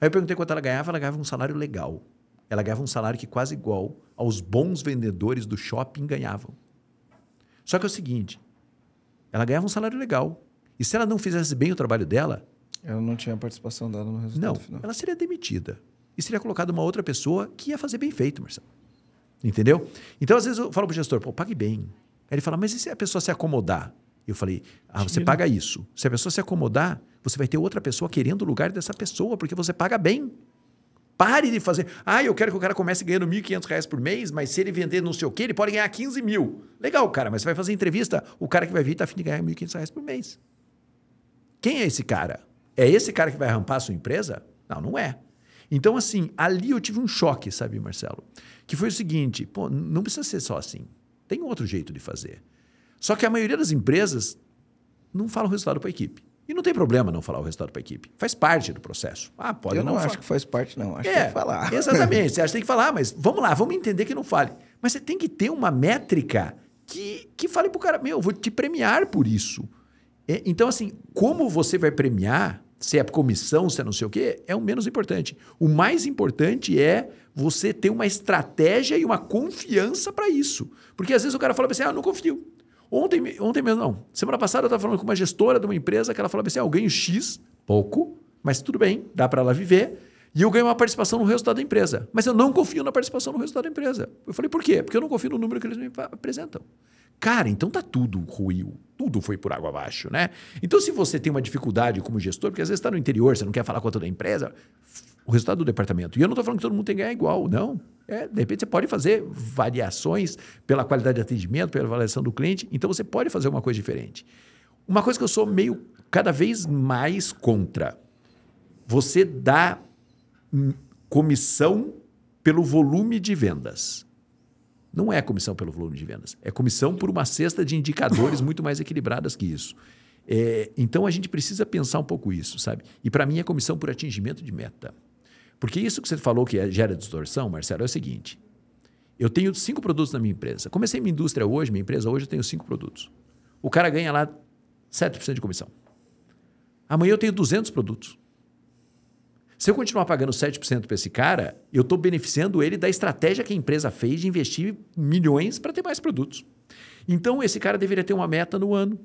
Aí eu perguntei quanto ela ganhava, ela ganhava um salário legal. Ela ganhava um salário que quase igual aos bons vendedores do shopping ganhavam. Só que é o seguinte, ela ganhava um salário legal. E se ela não fizesse bem o trabalho dela... Ela não tinha participação dela no resultado não, final. ela seria demitida e seria colocado uma outra pessoa que ia fazer bem feito, Marcelo. Entendeu? Então, às vezes, eu falo para o gestor, pô, pague bem. Aí ele fala, mas e se a pessoa se acomodar? Eu falei, ah, você paga isso. Se a pessoa se acomodar, você vai ter outra pessoa querendo o lugar dessa pessoa, porque você paga bem. Pare de fazer. Ah, eu quero que o cara comece ganhando R$ 1.500 por mês, mas se ele vender não sei o quê, ele pode ganhar 15 mil. Legal, cara, mas você vai fazer entrevista, o cara que vai vir está afim de ganhar R$ 1.500 por mês. Quem é esse cara? É esse cara que vai rampar a sua empresa? Não, não é. Então, assim, ali eu tive um choque, sabe, Marcelo? Que foi o seguinte: pô, não precisa ser só assim. Tem outro jeito de fazer. Só que a maioria das empresas não fala o resultado para a equipe. E não tem problema não falar o resultado para a equipe. Faz parte do processo. Ah, pode eu não, não acho que faz parte, não. Acho é, que tem que falar. Exatamente. Você acha que tem que falar, mas vamos lá, vamos entender que não fale. Mas você tem que ter uma métrica que, que fale para o cara, meu, eu vou te premiar por isso. É, então, assim, como você vai premiar se é comissão, se é não sei o quê, é o menos importante. O mais importante é você ter uma estratégia e uma confiança para isso. Porque às vezes o cara fala assim: ah, não confio. Ontem, ontem mesmo, não. Semana passada eu estava falando com uma gestora de uma empresa que ela falava assim: ah, eu ganho X, pouco, mas tudo bem, dá para ela viver. E eu ganho uma participação no resultado da empresa. Mas eu não confio na participação no resultado da empresa. Eu falei, por quê? Porque eu não confio no número que eles me apresentam. Cara, então tá tudo ruiu, tudo foi por água abaixo, né? Então, se você tem uma dificuldade como gestor, porque às vezes está no interior, você não quer falar com a toda a empresa, o resultado do departamento. E eu não estou falando que todo mundo tem que ganhar igual, não. É, de repente você pode fazer variações pela qualidade de atendimento, pela avaliação do cliente, então você pode fazer uma coisa diferente. Uma coisa que eu sou meio cada vez mais contra. Você dá hum, comissão pelo volume de vendas. Não é comissão pelo volume de vendas, é comissão por uma cesta de indicadores muito mais equilibradas que isso. É, então a gente precisa pensar um pouco isso, sabe? E para mim é comissão por atingimento de meta. Porque isso que você falou que é, gera distorção, Marcelo, é o seguinte: eu tenho cinco produtos na minha empresa. Comecei minha indústria hoje, minha empresa hoje, eu tenho cinco produtos. O cara ganha lá 7% de comissão. Amanhã eu tenho 200 produtos. Se eu continuar pagando 7% para esse cara, eu estou beneficiando ele da estratégia que a empresa fez de investir milhões para ter mais produtos. Então, esse cara deveria ter uma meta no ano.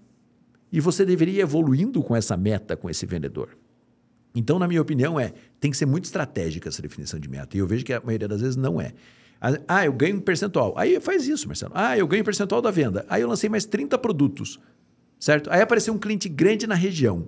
E você deveria ir evoluindo com essa meta com esse vendedor. Então, na minha opinião, é tem que ser muito estratégica essa definição de meta. E eu vejo que a maioria das vezes não é. Ah, eu ganho um percentual. Aí faz isso, Marcelo. Ah, eu ganho um percentual da venda. Aí eu lancei mais 30 produtos. Certo? Aí apareceu um cliente grande na região.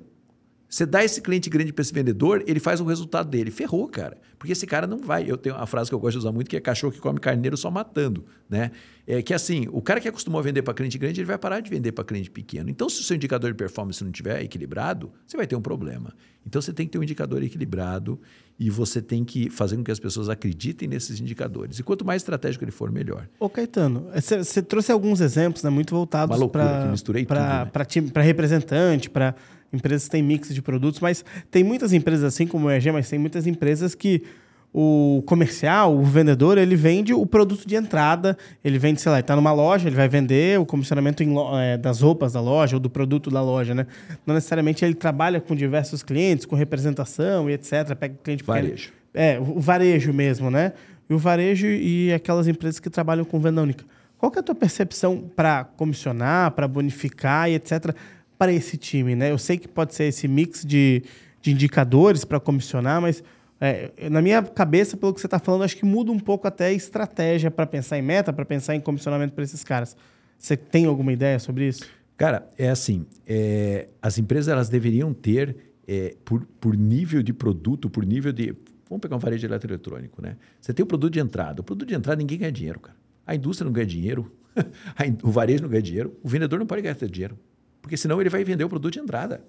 Você dá esse cliente grande para esse vendedor, ele faz o resultado dele. Ferrou, cara. Porque esse cara não vai. Eu tenho uma frase que eu gosto de usar muito, que é cachorro que come carneiro só matando. Né? É que assim, o cara que acostumou a vender para cliente grande, ele vai parar de vender para cliente pequeno. Então, se o seu indicador de performance não estiver equilibrado, você vai ter um problema. Então, você tem que ter um indicador equilibrado e você tem que fazer com que as pessoas acreditem nesses indicadores. E quanto mais estratégico ele for, melhor. Ô, Caetano, você trouxe alguns exemplos né, muito voltados para né? representante, para empresas têm mix de produtos, mas tem muitas empresas assim como o EG, mas tem muitas empresas que o comercial, o vendedor, ele vende o produto de entrada, ele vende, sei lá, está numa loja, ele vai vender o comissionamento é, das roupas da loja ou do produto da loja, né? Não necessariamente ele trabalha com diversos clientes, com representação e etc. Pega cliente varejo. É, o varejo mesmo, né? E o varejo e aquelas empresas que trabalham com venda única. Qual que é a tua percepção para comissionar, para bonificar e etc para esse time, né? Eu sei que pode ser esse mix de, de indicadores para comissionar, mas é, na minha cabeça, pelo que você está falando, acho que muda um pouco até a estratégia para pensar em meta, para pensar em comissionamento para esses caras. Você tem alguma ideia sobre isso? Cara, é assim, é, as empresas elas deveriam ter, é, por, por nível de produto, por nível de... Vamos pegar um varejo eletroeletrônico, né? Você tem o produto de entrada. O produto de entrada ninguém ganha dinheiro, cara. A indústria não ganha dinheiro, o varejo não ganha dinheiro, o vendedor não pode ganhar dinheiro. Porque senão ele vai vender o produto de entrada.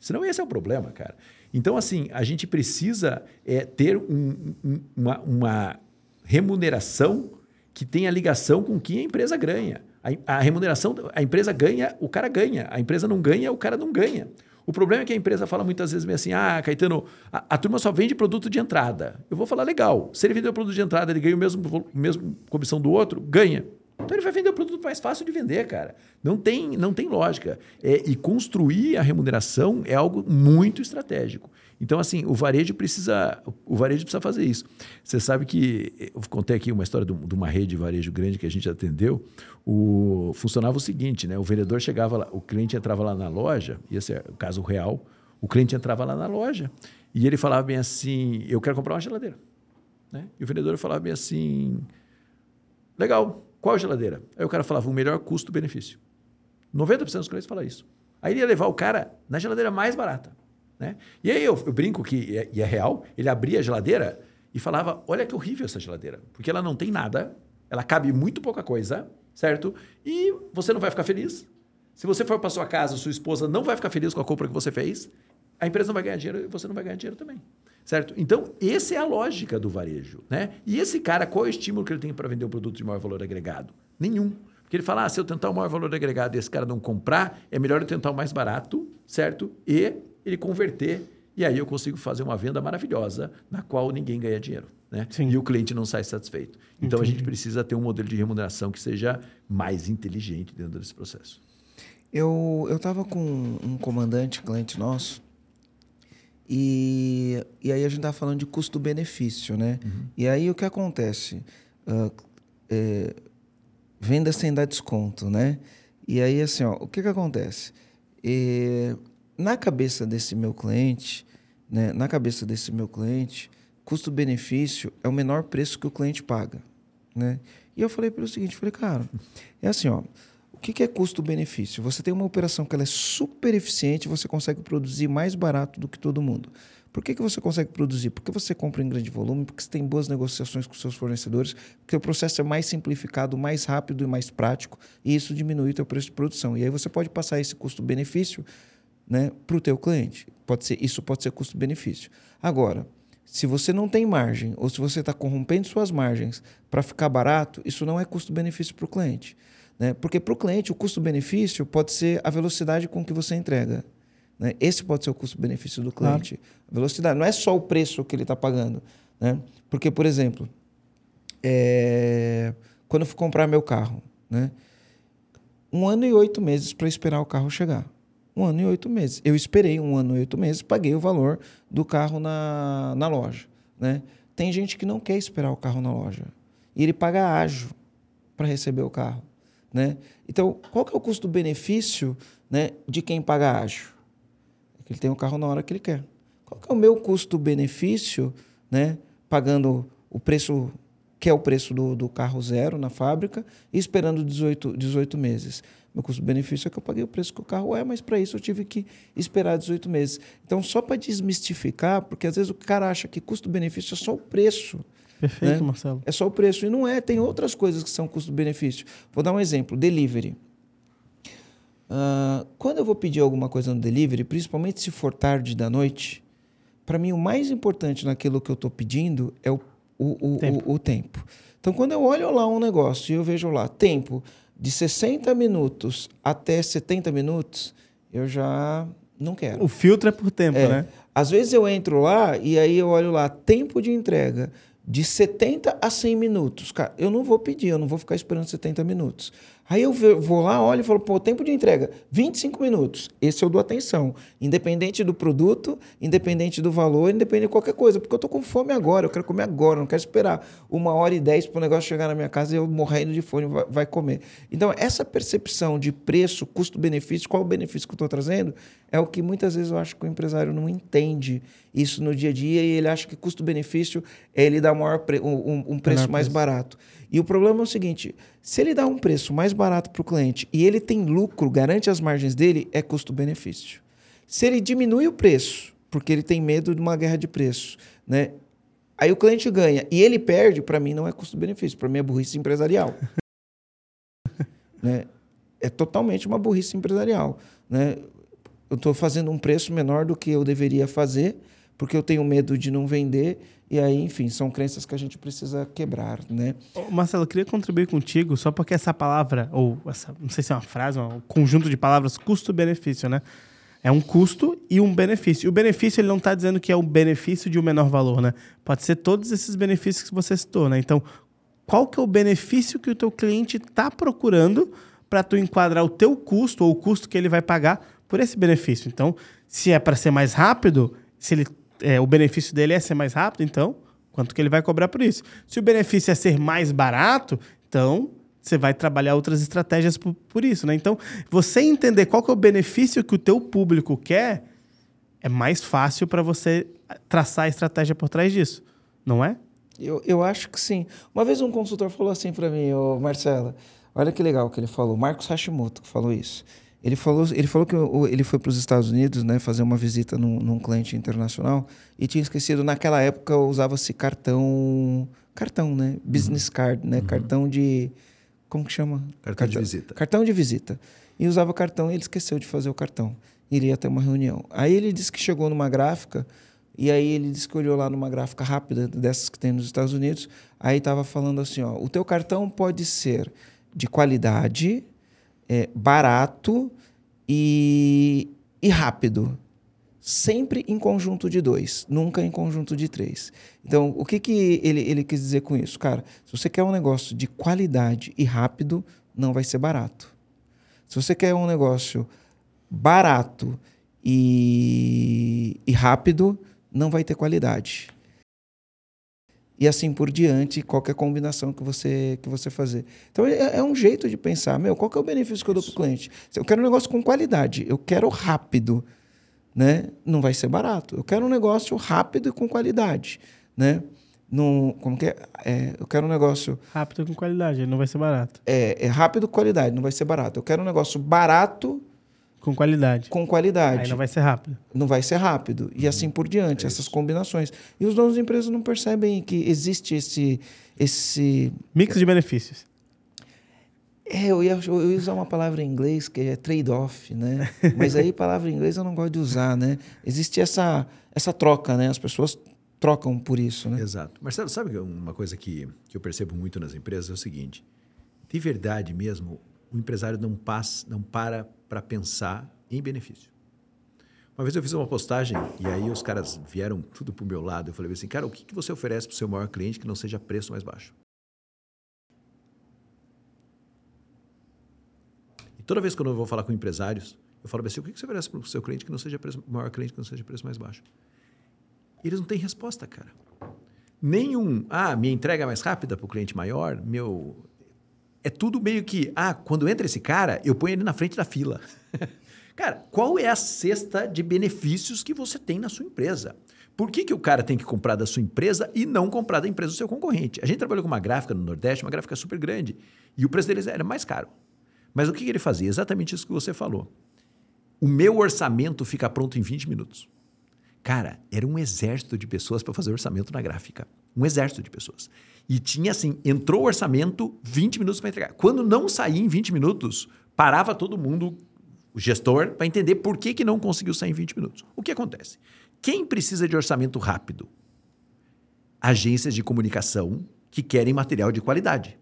Senão esse é o problema, cara. Então, assim, a gente precisa é, ter um, um, uma, uma, remuneração que tenha ligação com o que a empresa ganha. A, a, remuneração, a empresa ganha, o cara ganha. A empresa não ganha, o cara não ganha. O problema é que a empresa fala muitas vezes assim: ah, Caetano, a, a turma só vende produto de entrada. Eu vou falar, legal. Se ele vender o produto de entrada, ele ganha o mesmo, mesmo comissão do outro, ganha. Então ele vai vender o produto mais fácil de vender, cara. Não tem, não tem lógica. É, e construir a remuneração é algo muito estratégico. Então, assim, o varejo precisa, o varejo precisa fazer isso. Você sabe que eu contei aqui uma história de uma rede de varejo grande que a gente atendeu. O, funcionava o seguinte, né? O vendedor chegava lá, o cliente entrava lá na loja, e esse é o caso real. O cliente entrava lá na loja e ele falava bem assim: Eu quero comprar uma geladeira. Né? E o vendedor falava bem assim: Legal, qual geladeira? Aí o cara falava o melhor custo-benefício. 90% dos clientes falam isso. Aí ele ia levar o cara na geladeira mais barata. Né? E aí eu, eu brinco que, é, e é real, ele abria a geladeira e falava: Olha que horrível essa geladeira, porque ela não tem nada, ela cabe muito pouca coisa, certo? E você não vai ficar feliz. Se você for para sua casa, sua esposa não vai ficar feliz com a compra que você fez, a empresa não vai ganhar dinheiro e você não vai ganhar dinheiro também. Certo? Então, essa é a lógica do varejo. Né? E esse cara, qual é o estímulo que ele tem para vender um produto de maior valor agregado? Nenhum. Porque ele fala, ah, se eu tentar o maior valor agregado e esse cara não comprar, é melhor eu tentar o mais barato, certo? E ele converter. E aí eu consigo fazer uma venda maravilhosa na qual ninguém ganha dinheiro. Né? E o cliente não sai satisfeito. Então, Entendi. a gente precisa ter um modelo de remuneração que seja mais inteligente dentro desse processo. Eu estava com um comandante, cliente nosso, e, e aí a gente está falando de custo-benefício, né? Uhum. E aí o que acontece? Uh, é, venda sem dar desconto, né? E aí, assim, ó, o que, que acontece? E, na cabeça desse meu cliente, né, na cabeça desse meu cliente, custo-benefício é o menor preço que o cliente paga, né? E eu falei para o seguinte, falei, cara, é assim, ó, o que é custo-benefício? Você tem uma operação que ela é super eficiente, você consegue produzir mais barato do que todo mundo. Por que, que você consegue produzir? Porque você compra em grande volume, porque você tem boas negociações com seus fornecedores, porque o processo é mais simplificado, mais rápido e mais prático, e isso diminui o teu preço de produção. E aí você pode passar esse custo-benefício né, para o teu cliente. Pode ser, isso pode ser custo-benefício. Agora, se você não tem margem, ou se você está corrompendo suas margens para ficar barato, isso não é custo-benefício para o cliente. Né? Porque para o cliente, o custo-benefício pode ser a velocidade com que você entrega. Né? Esse pode ser o custo-benefício do cliente. Claro. Velocidade. Não é só o preço que ele está pagando. Né? Porque, por exemplo, é... quando eu fui comprar meu carro, né? um ano e oito meses para esperar o carro chegar. Um ano e oito meses. Eu esperei um ano e oito meses, paguei o valor do carro na, na loja. Né? Tem gente que não quer esperar o carro na loja. E ele paga ágio para receber o carro. Né? Então, qual que é o custo-benefício né, de quem paga ágio? É que ele tem o carro na hora que ele quer. Qual que é o meu custo-benefício né, pagando o preço que é o preço do, do carro zero na fábrica e esperando 18, 18 meses? Meu custo-benefício é que eu paguei o preço que o carro é, mas para isso eu tive que esperar 18 meses. Então, só para desmistificar, porque às vezes o cara acha que custo-benefício é só o preço. Perfeito, né? Marcelo. É só o preço. E não é, tem outras coisas que são custo-benefício. Vou dar um exemplo: delivery. Uh, quando eu vou pedir alguma coisa no delivery, principalmente se for tarde da noite, para mim o mais importante naquilo que eu estou pedindo é o, o, o, tempo. o, tempo. Então, quando eu olho lá um negócio e eu vejo lá tempo de 60 minutos até 70 minutos, eu já não quero. O filtro é por tempo, é. né? Às vezes eu entro lá e aí eu olho lá, tempo de entrega de 70 a 100 minutos. Cara, eu não vou pedir, eu não vou ficar esperando 70 minutos. Aí eu vou lá, olho e falo, pô, tempo de entrega, 25 minutos. Esse eu dou atenção. Independente do produto, independente do valor, independente de qualquer coisa. Porque eu tô com fome agora, eu quero comer agora, não quero esperar uma hora e dez para o negócio chegar na minha casa e eu morrendo de fome vai, vai comer. Então, essa percepção de preço, custo-benefício, qual o benefício que eu estou trazendo, é o que muitas vezes eu acho que o empresário não entende isso no dia a dia e ele acha que custo-benefício é ele dar maior pre um, um preço mais barato. E o problema é o seguinte: se ele dá um preço mais barato para o cliente e ele tem lucro, garante as margens dele, é custo-benefício. Se ele diminui o preço, porque ele tem medo de uma guerra de preço, né? Aí o cliente ganha e ele perde, para mim não é custo-benefício, para mim é burrice empresarial. né? É totalmente uma burrice empresarial. Né? Eu estou fazendo um preço menor do que eu deveria fazer, porque eu tenho medo de não vender e aí, enfim, são crenças que a gente precisa quebrar, né? Marcelo, eu queria contribuir contigo, só porque essa palavra, ou essa, não sei se é uma frase, um conjunto de palavras, custo-benefício, né? É um custo e um benefício. E o benefício, ele não está dizendo que é o benefício de um menor valor, né? Pode ser todos esses benefícios que você citou, né? Então, qual que é o benefício que o teu cliente está procurando para tu enquadrar o teu custo ou o custo que ele vai pagar por esse benefício? Então, se é para ser mais rápido, se ele é, o benefício dele é ser mais rápido, então quanto que ele vai cobrar por isso? Se o benefício é ser mais barato, então você vai trabalhar outras estratégias por, por isso, né? Então, você entender qual que é o benefício que o teu público quer, é mais fácil para você traçar a estratégia por trás disso, não é? Eu, eu acho que sim. Uma vez um consultor falou assim para mim, ô Marcela, olha que legal que ele falou, Marcos Hashimoto falou isso. Ele falou, ele falou que ele foi para os Estados Unidos né, fazer uma visita num, num, cliente internacional e tinha esquecido, naquela época usava-se cartão, cartão, né? Business uhum. card, né? Uhum. Cartão de... Como que chama? Cartão, cartão, de visita. Cartão de visita. E usava cartão e ele esqueceu de fazer o cartão. Iria ter uma reunião. Aí ele disse que chegou numa gráfica e aí ele disse que olhou lá numa gráfica rápida dessas que tem nos Estados Unidos. Aí estava falando assim, ó, o teu cartão pode ser de qualidade, é, barato e, e rápido. Sempre em conjunto de dois, nunca em conjunto de três. Então, o que, que ele, ele quis dizer com isso? Cara, se você quer um negócio de qualidade e rápido, não vai ser barato. Se você quer um negócio barato e, e rápido, não vai ter qualidade e assim por diante, qualquer combinação que você, que você fazer. Então, é, é um jeito de pensar, meu, qual que é o benefício que eu dou para o cliente? Eu quero um negócio com qualidade, eu quero rápido, né? Não vai ser barato. Eu quero um negócio rápido e com qualidade, né? Num, como que é? é? Eu quero um negócio... Rápido com qualidade, não vai ser barato. É, é rápido com qualidade, não vai ser barato. Eu quero um negócio barato com qualidade. Com qualidade. Aí não vai ser rápido. Não vai ser rápido. E uhum. assim por diante, é essas combinações. E os donos de empresas não percebem que existe esse. esse Mix de benefícios. É, eu ia, eu ia usar uma palavra em inglês que é trade-off, né? Mas aí, palavra em inglês eu não gosto de usar, né? Existe essa, essa troca, né? As pessoas trocam por isso, né? Exato. Marcelo, sabe uma coisa que, que eu percebo muito nas empresas é o seguinte: de verdade mesmo, o empresário não, passa, não para para pensar em benefício. Uma vez eu fiz uma postagem e aí os caras vieram tudo para o meu lado. Eu falei assim, cara, o que, que você oferece para o seu maior cliente que não seja preço mais baixo? E toda vez que eu vou falar com empresários, Eu falo assim, o que você oferece para o seu cliente que não seja preço, maior cliente que não seja preço mais baixo? E eles não têm resposta, cara. Nenhum, ah, minha entrega é mais rápida para o cliente maior, meu... É tudo meio que, ah, quando entra esse cara, eu ponho ele na frente da fila. cara, qual é a cesta de benefícios que você tem na sua empresa? Por que, que o cara tem que comprar da sua empresa e não comprar da empresa do seu concorrente? A gente trabalhou com uma gráfica no Nordeste, uma gráfica super grande, e o preço deles era mais caro. Mas o que, que ele fazia? Exatamente isso que você falou. O meu orçamento fica pronto em 20 minutos. Cara, era um exército de pessoas para fazer orçamento na gráfica. Um exército de pessoas. E tinha assim, entrou o orçamento, 20 minutos para entregar. Quando não saía em 20 minutos, parava todo mundo, o gestor, para entender por que, que não conseguiu sair em 20 minutos. O que acontece? Quem precisa de orçamento rápido? Agências de comunicação que querem material de qualidade.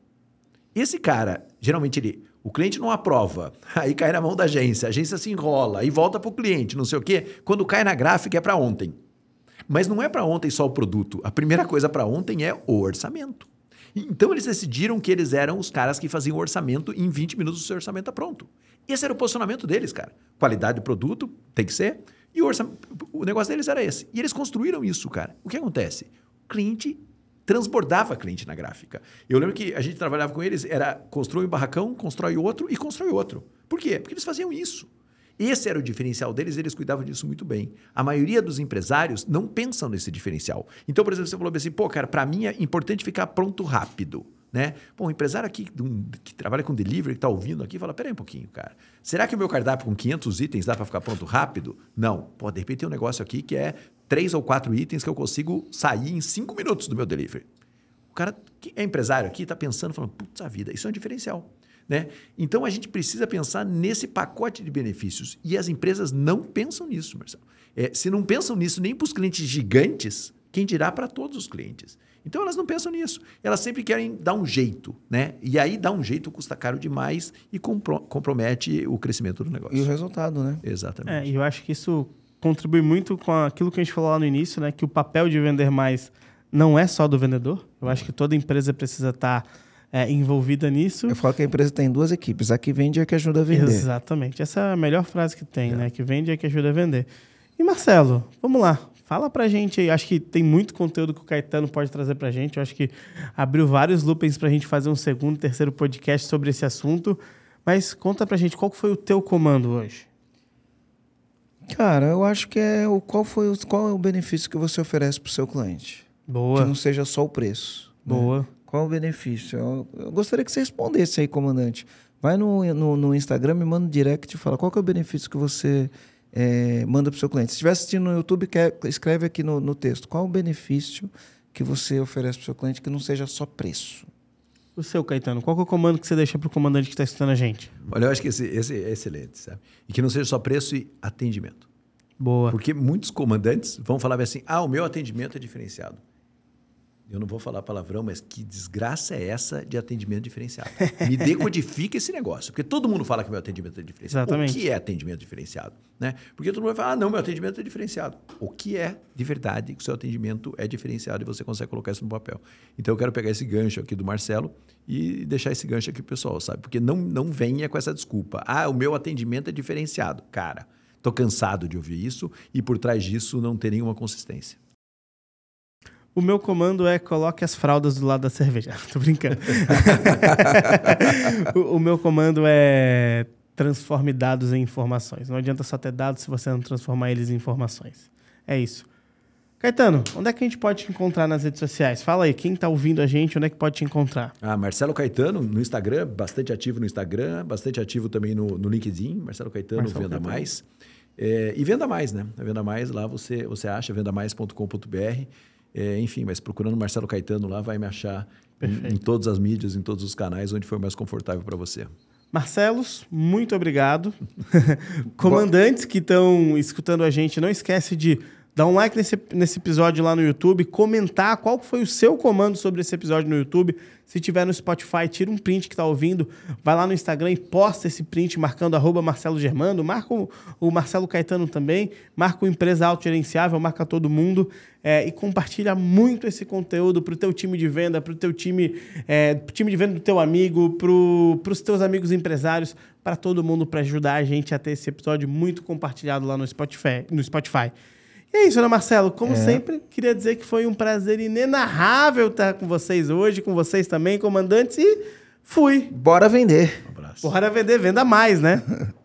Esse cara, geralmente ele o cliente não aprova, aí cai na mão da agência, a agência se enrola, aí volta para o cliente, não sei o quê. Quando cai na gráfica é para ontem. Mas não é para ontem só o produto. A primeira coisa para ontem é o orçamento. Então eles decidiram que eles eram os caras que faziam o orçamento e em 20 minutos o seu orçamento está pronto. Esse era o posicionamento deles, cara. Qualidade do produto tem que ser. E o, o negócio deles era esse. E eles construíram isso, cara. O que acontece? O cliente transbordava cliente na gráfica. Eu lembro que a gente trabalhava com eles, era constrói um barracão, constrói outro e constrói outro. Por quê? Porque eles faziam isso. Esse era o diferencial deles, eles cuidavam disso muito bem. A maioria dos empresários não pensam nesse diferencial. Então, por exemplo, você falou assim, pô, cara, para mim é importante ficar pronto rápido. Né? Bom, um empresário aqui que trabalha com delivery, que está ouvindo aqui, fala: peraí um pouquinho, cara. Será que o meu cardápio com 500 itens dá para ficar pronto rápido? Não. Pô, de repente tem um negócio aqui que é três ou quatro itens que eu consigo sair em cinco minutos do meu delivery. O cara que é empresário aqui está pensando, falando: putz, a vida, isso é um diferencial. Né? Então a gente precisa pensar nesse pacote de benefícios. E as empresas não pensam nisso, Marcelo. É, se não pensam nisso nem para os clientes gigantes, quem dirá para todos os clientes? Então elas não pensam nisso. Elas sempre querem dar um jeito, né? E aí dar um jeito custa caro demais e compro compromete o crescimento do negócio. E o resultado, né? Exatamente. É, e eu acho que isso contribui muito com aquilo que a gente falou lá no início, né? Que o papel de vender mais não é só do vendedor. Eu acho que toda empresa precisa estar tá, é, envolvida nisso. Eu falo que a empresa tem duas equipes. A que vende e a que ajuda a vender. Exatamente. Essa é a melhor frase que tem, é. né? Que vende e a que ajuda a vender. E Marcelo, vamos lá. Fala pra gente aí. Acho que tem muito conteúdo que o Caetano pode trazer pra gente. Eu acho que abriu vários loopings pra gente fazer um segundo, terceiro podcast sobre esse assunto. Mas conta pra gente, qual foi o teu comando hoje? Cara, eu acho que é o qual foi o, qual é o benefício que você oferece pro seu cliente. Boa. Que não seja só o preço. Né? Boa. Né? Qual o benefício? Eu, eu, gostaria que você respondesse aí, comandante. Vai no, no, no Instagram, me manda um direct e fala qual é o benefício que você é, manda para o seu cliente. Se estiver assistindo no YouTube, quer, escreve aqui no, no texto qual o benefício que você oferece para o seu cliente que não seja só preço. O seu, Caetano, qual é o comando que você deixa para o comandante que está escutando a gente? Olha, eu acho que esse, esse é excelente, sabe? E que não seja só preço e atendimento. Boa. Porque muitos comandantes vão falar assim: ah, o meu atendimento é diferenciado eu não vou falar palavrão, mas que desgraça é essa de atendimento diferenciado? Me decodifica esse negócio, porque todo mundo fala que meu atendimento é diferenciado. Exatamente. O que é atendimento diferenciado? Né? Porque todo mundo vai falar, ah, não, meu atendimento é diferenciado. O que é de verdade que o seu atendimento é diferenciado e você consegue colocar isso no papel? Então eu quero pegar esse gancho aqui do Marcelo e deixar esse gancho aqui pro pessoal, sabe? Porque não, não venha com essa desculpa. Ah, o meu atendimento é diferenciado. Cara, tô cansado de ouvir isso e por trás disso não ter nenhuma consistência. O meu comando é coloque as fraldas do lado da cerveja. Tô brincando. o, o, meu comando é transforme dados em informações. Não adianta só ter dados se você não transformar eles em informações. É isso. Caetano, onde é que a gente pode te encontrar nas redes sociais? Fala aí, quem está ouvindo a gente, onde é que pode te encontrar? Ah, Marcelo Caetano no Instagram, bastante ativo no Instagram, bastante ativo também no, no LinkedIn, Marcelo Caetano, Marcelo Venda Caetano. Mais. É, e Venda Mais, né? A Venda Mais, lá você, você acha vendamais.com.br. É, enfim, mas procurando Marcelo Caetano lá, vai me achar em, em, todas as mídias, em todos os canais, onde for mais confortável para você. Marcelos, muito obrigado. Comandantes que estão escutando a gente, não esquece de dar um like nesse, nesse episódio lá no YouTube, comentar qual foi o seu comando sobre esse episódio no YouTube. Se tiver no Spotify, tira um print que tá ouvindo, vai lá no Instagram e posta esse print marcando arroba Marcelo Germando, marca o, Marcelo Caetano também, marca o Empresa Autogerenciável, marca todo mundo é, e compartilha muito esse conteúdo pro teu time de venda, pro teu time, é, time de venda do teu amigo, pro, pros teus amigos empresários, para todo mundo, para ajudar a gente a ter esse episódio muito compartilhado lá no Spotify. No Spotify. E é isso, né, Marcelo? Como é. sempre, queria dizer que foi um prazer inenarrável estar com vocês hoje, com vocês também, comandantes, e fui. Bora vender. Um abraço. Bora vender, venda mais, né?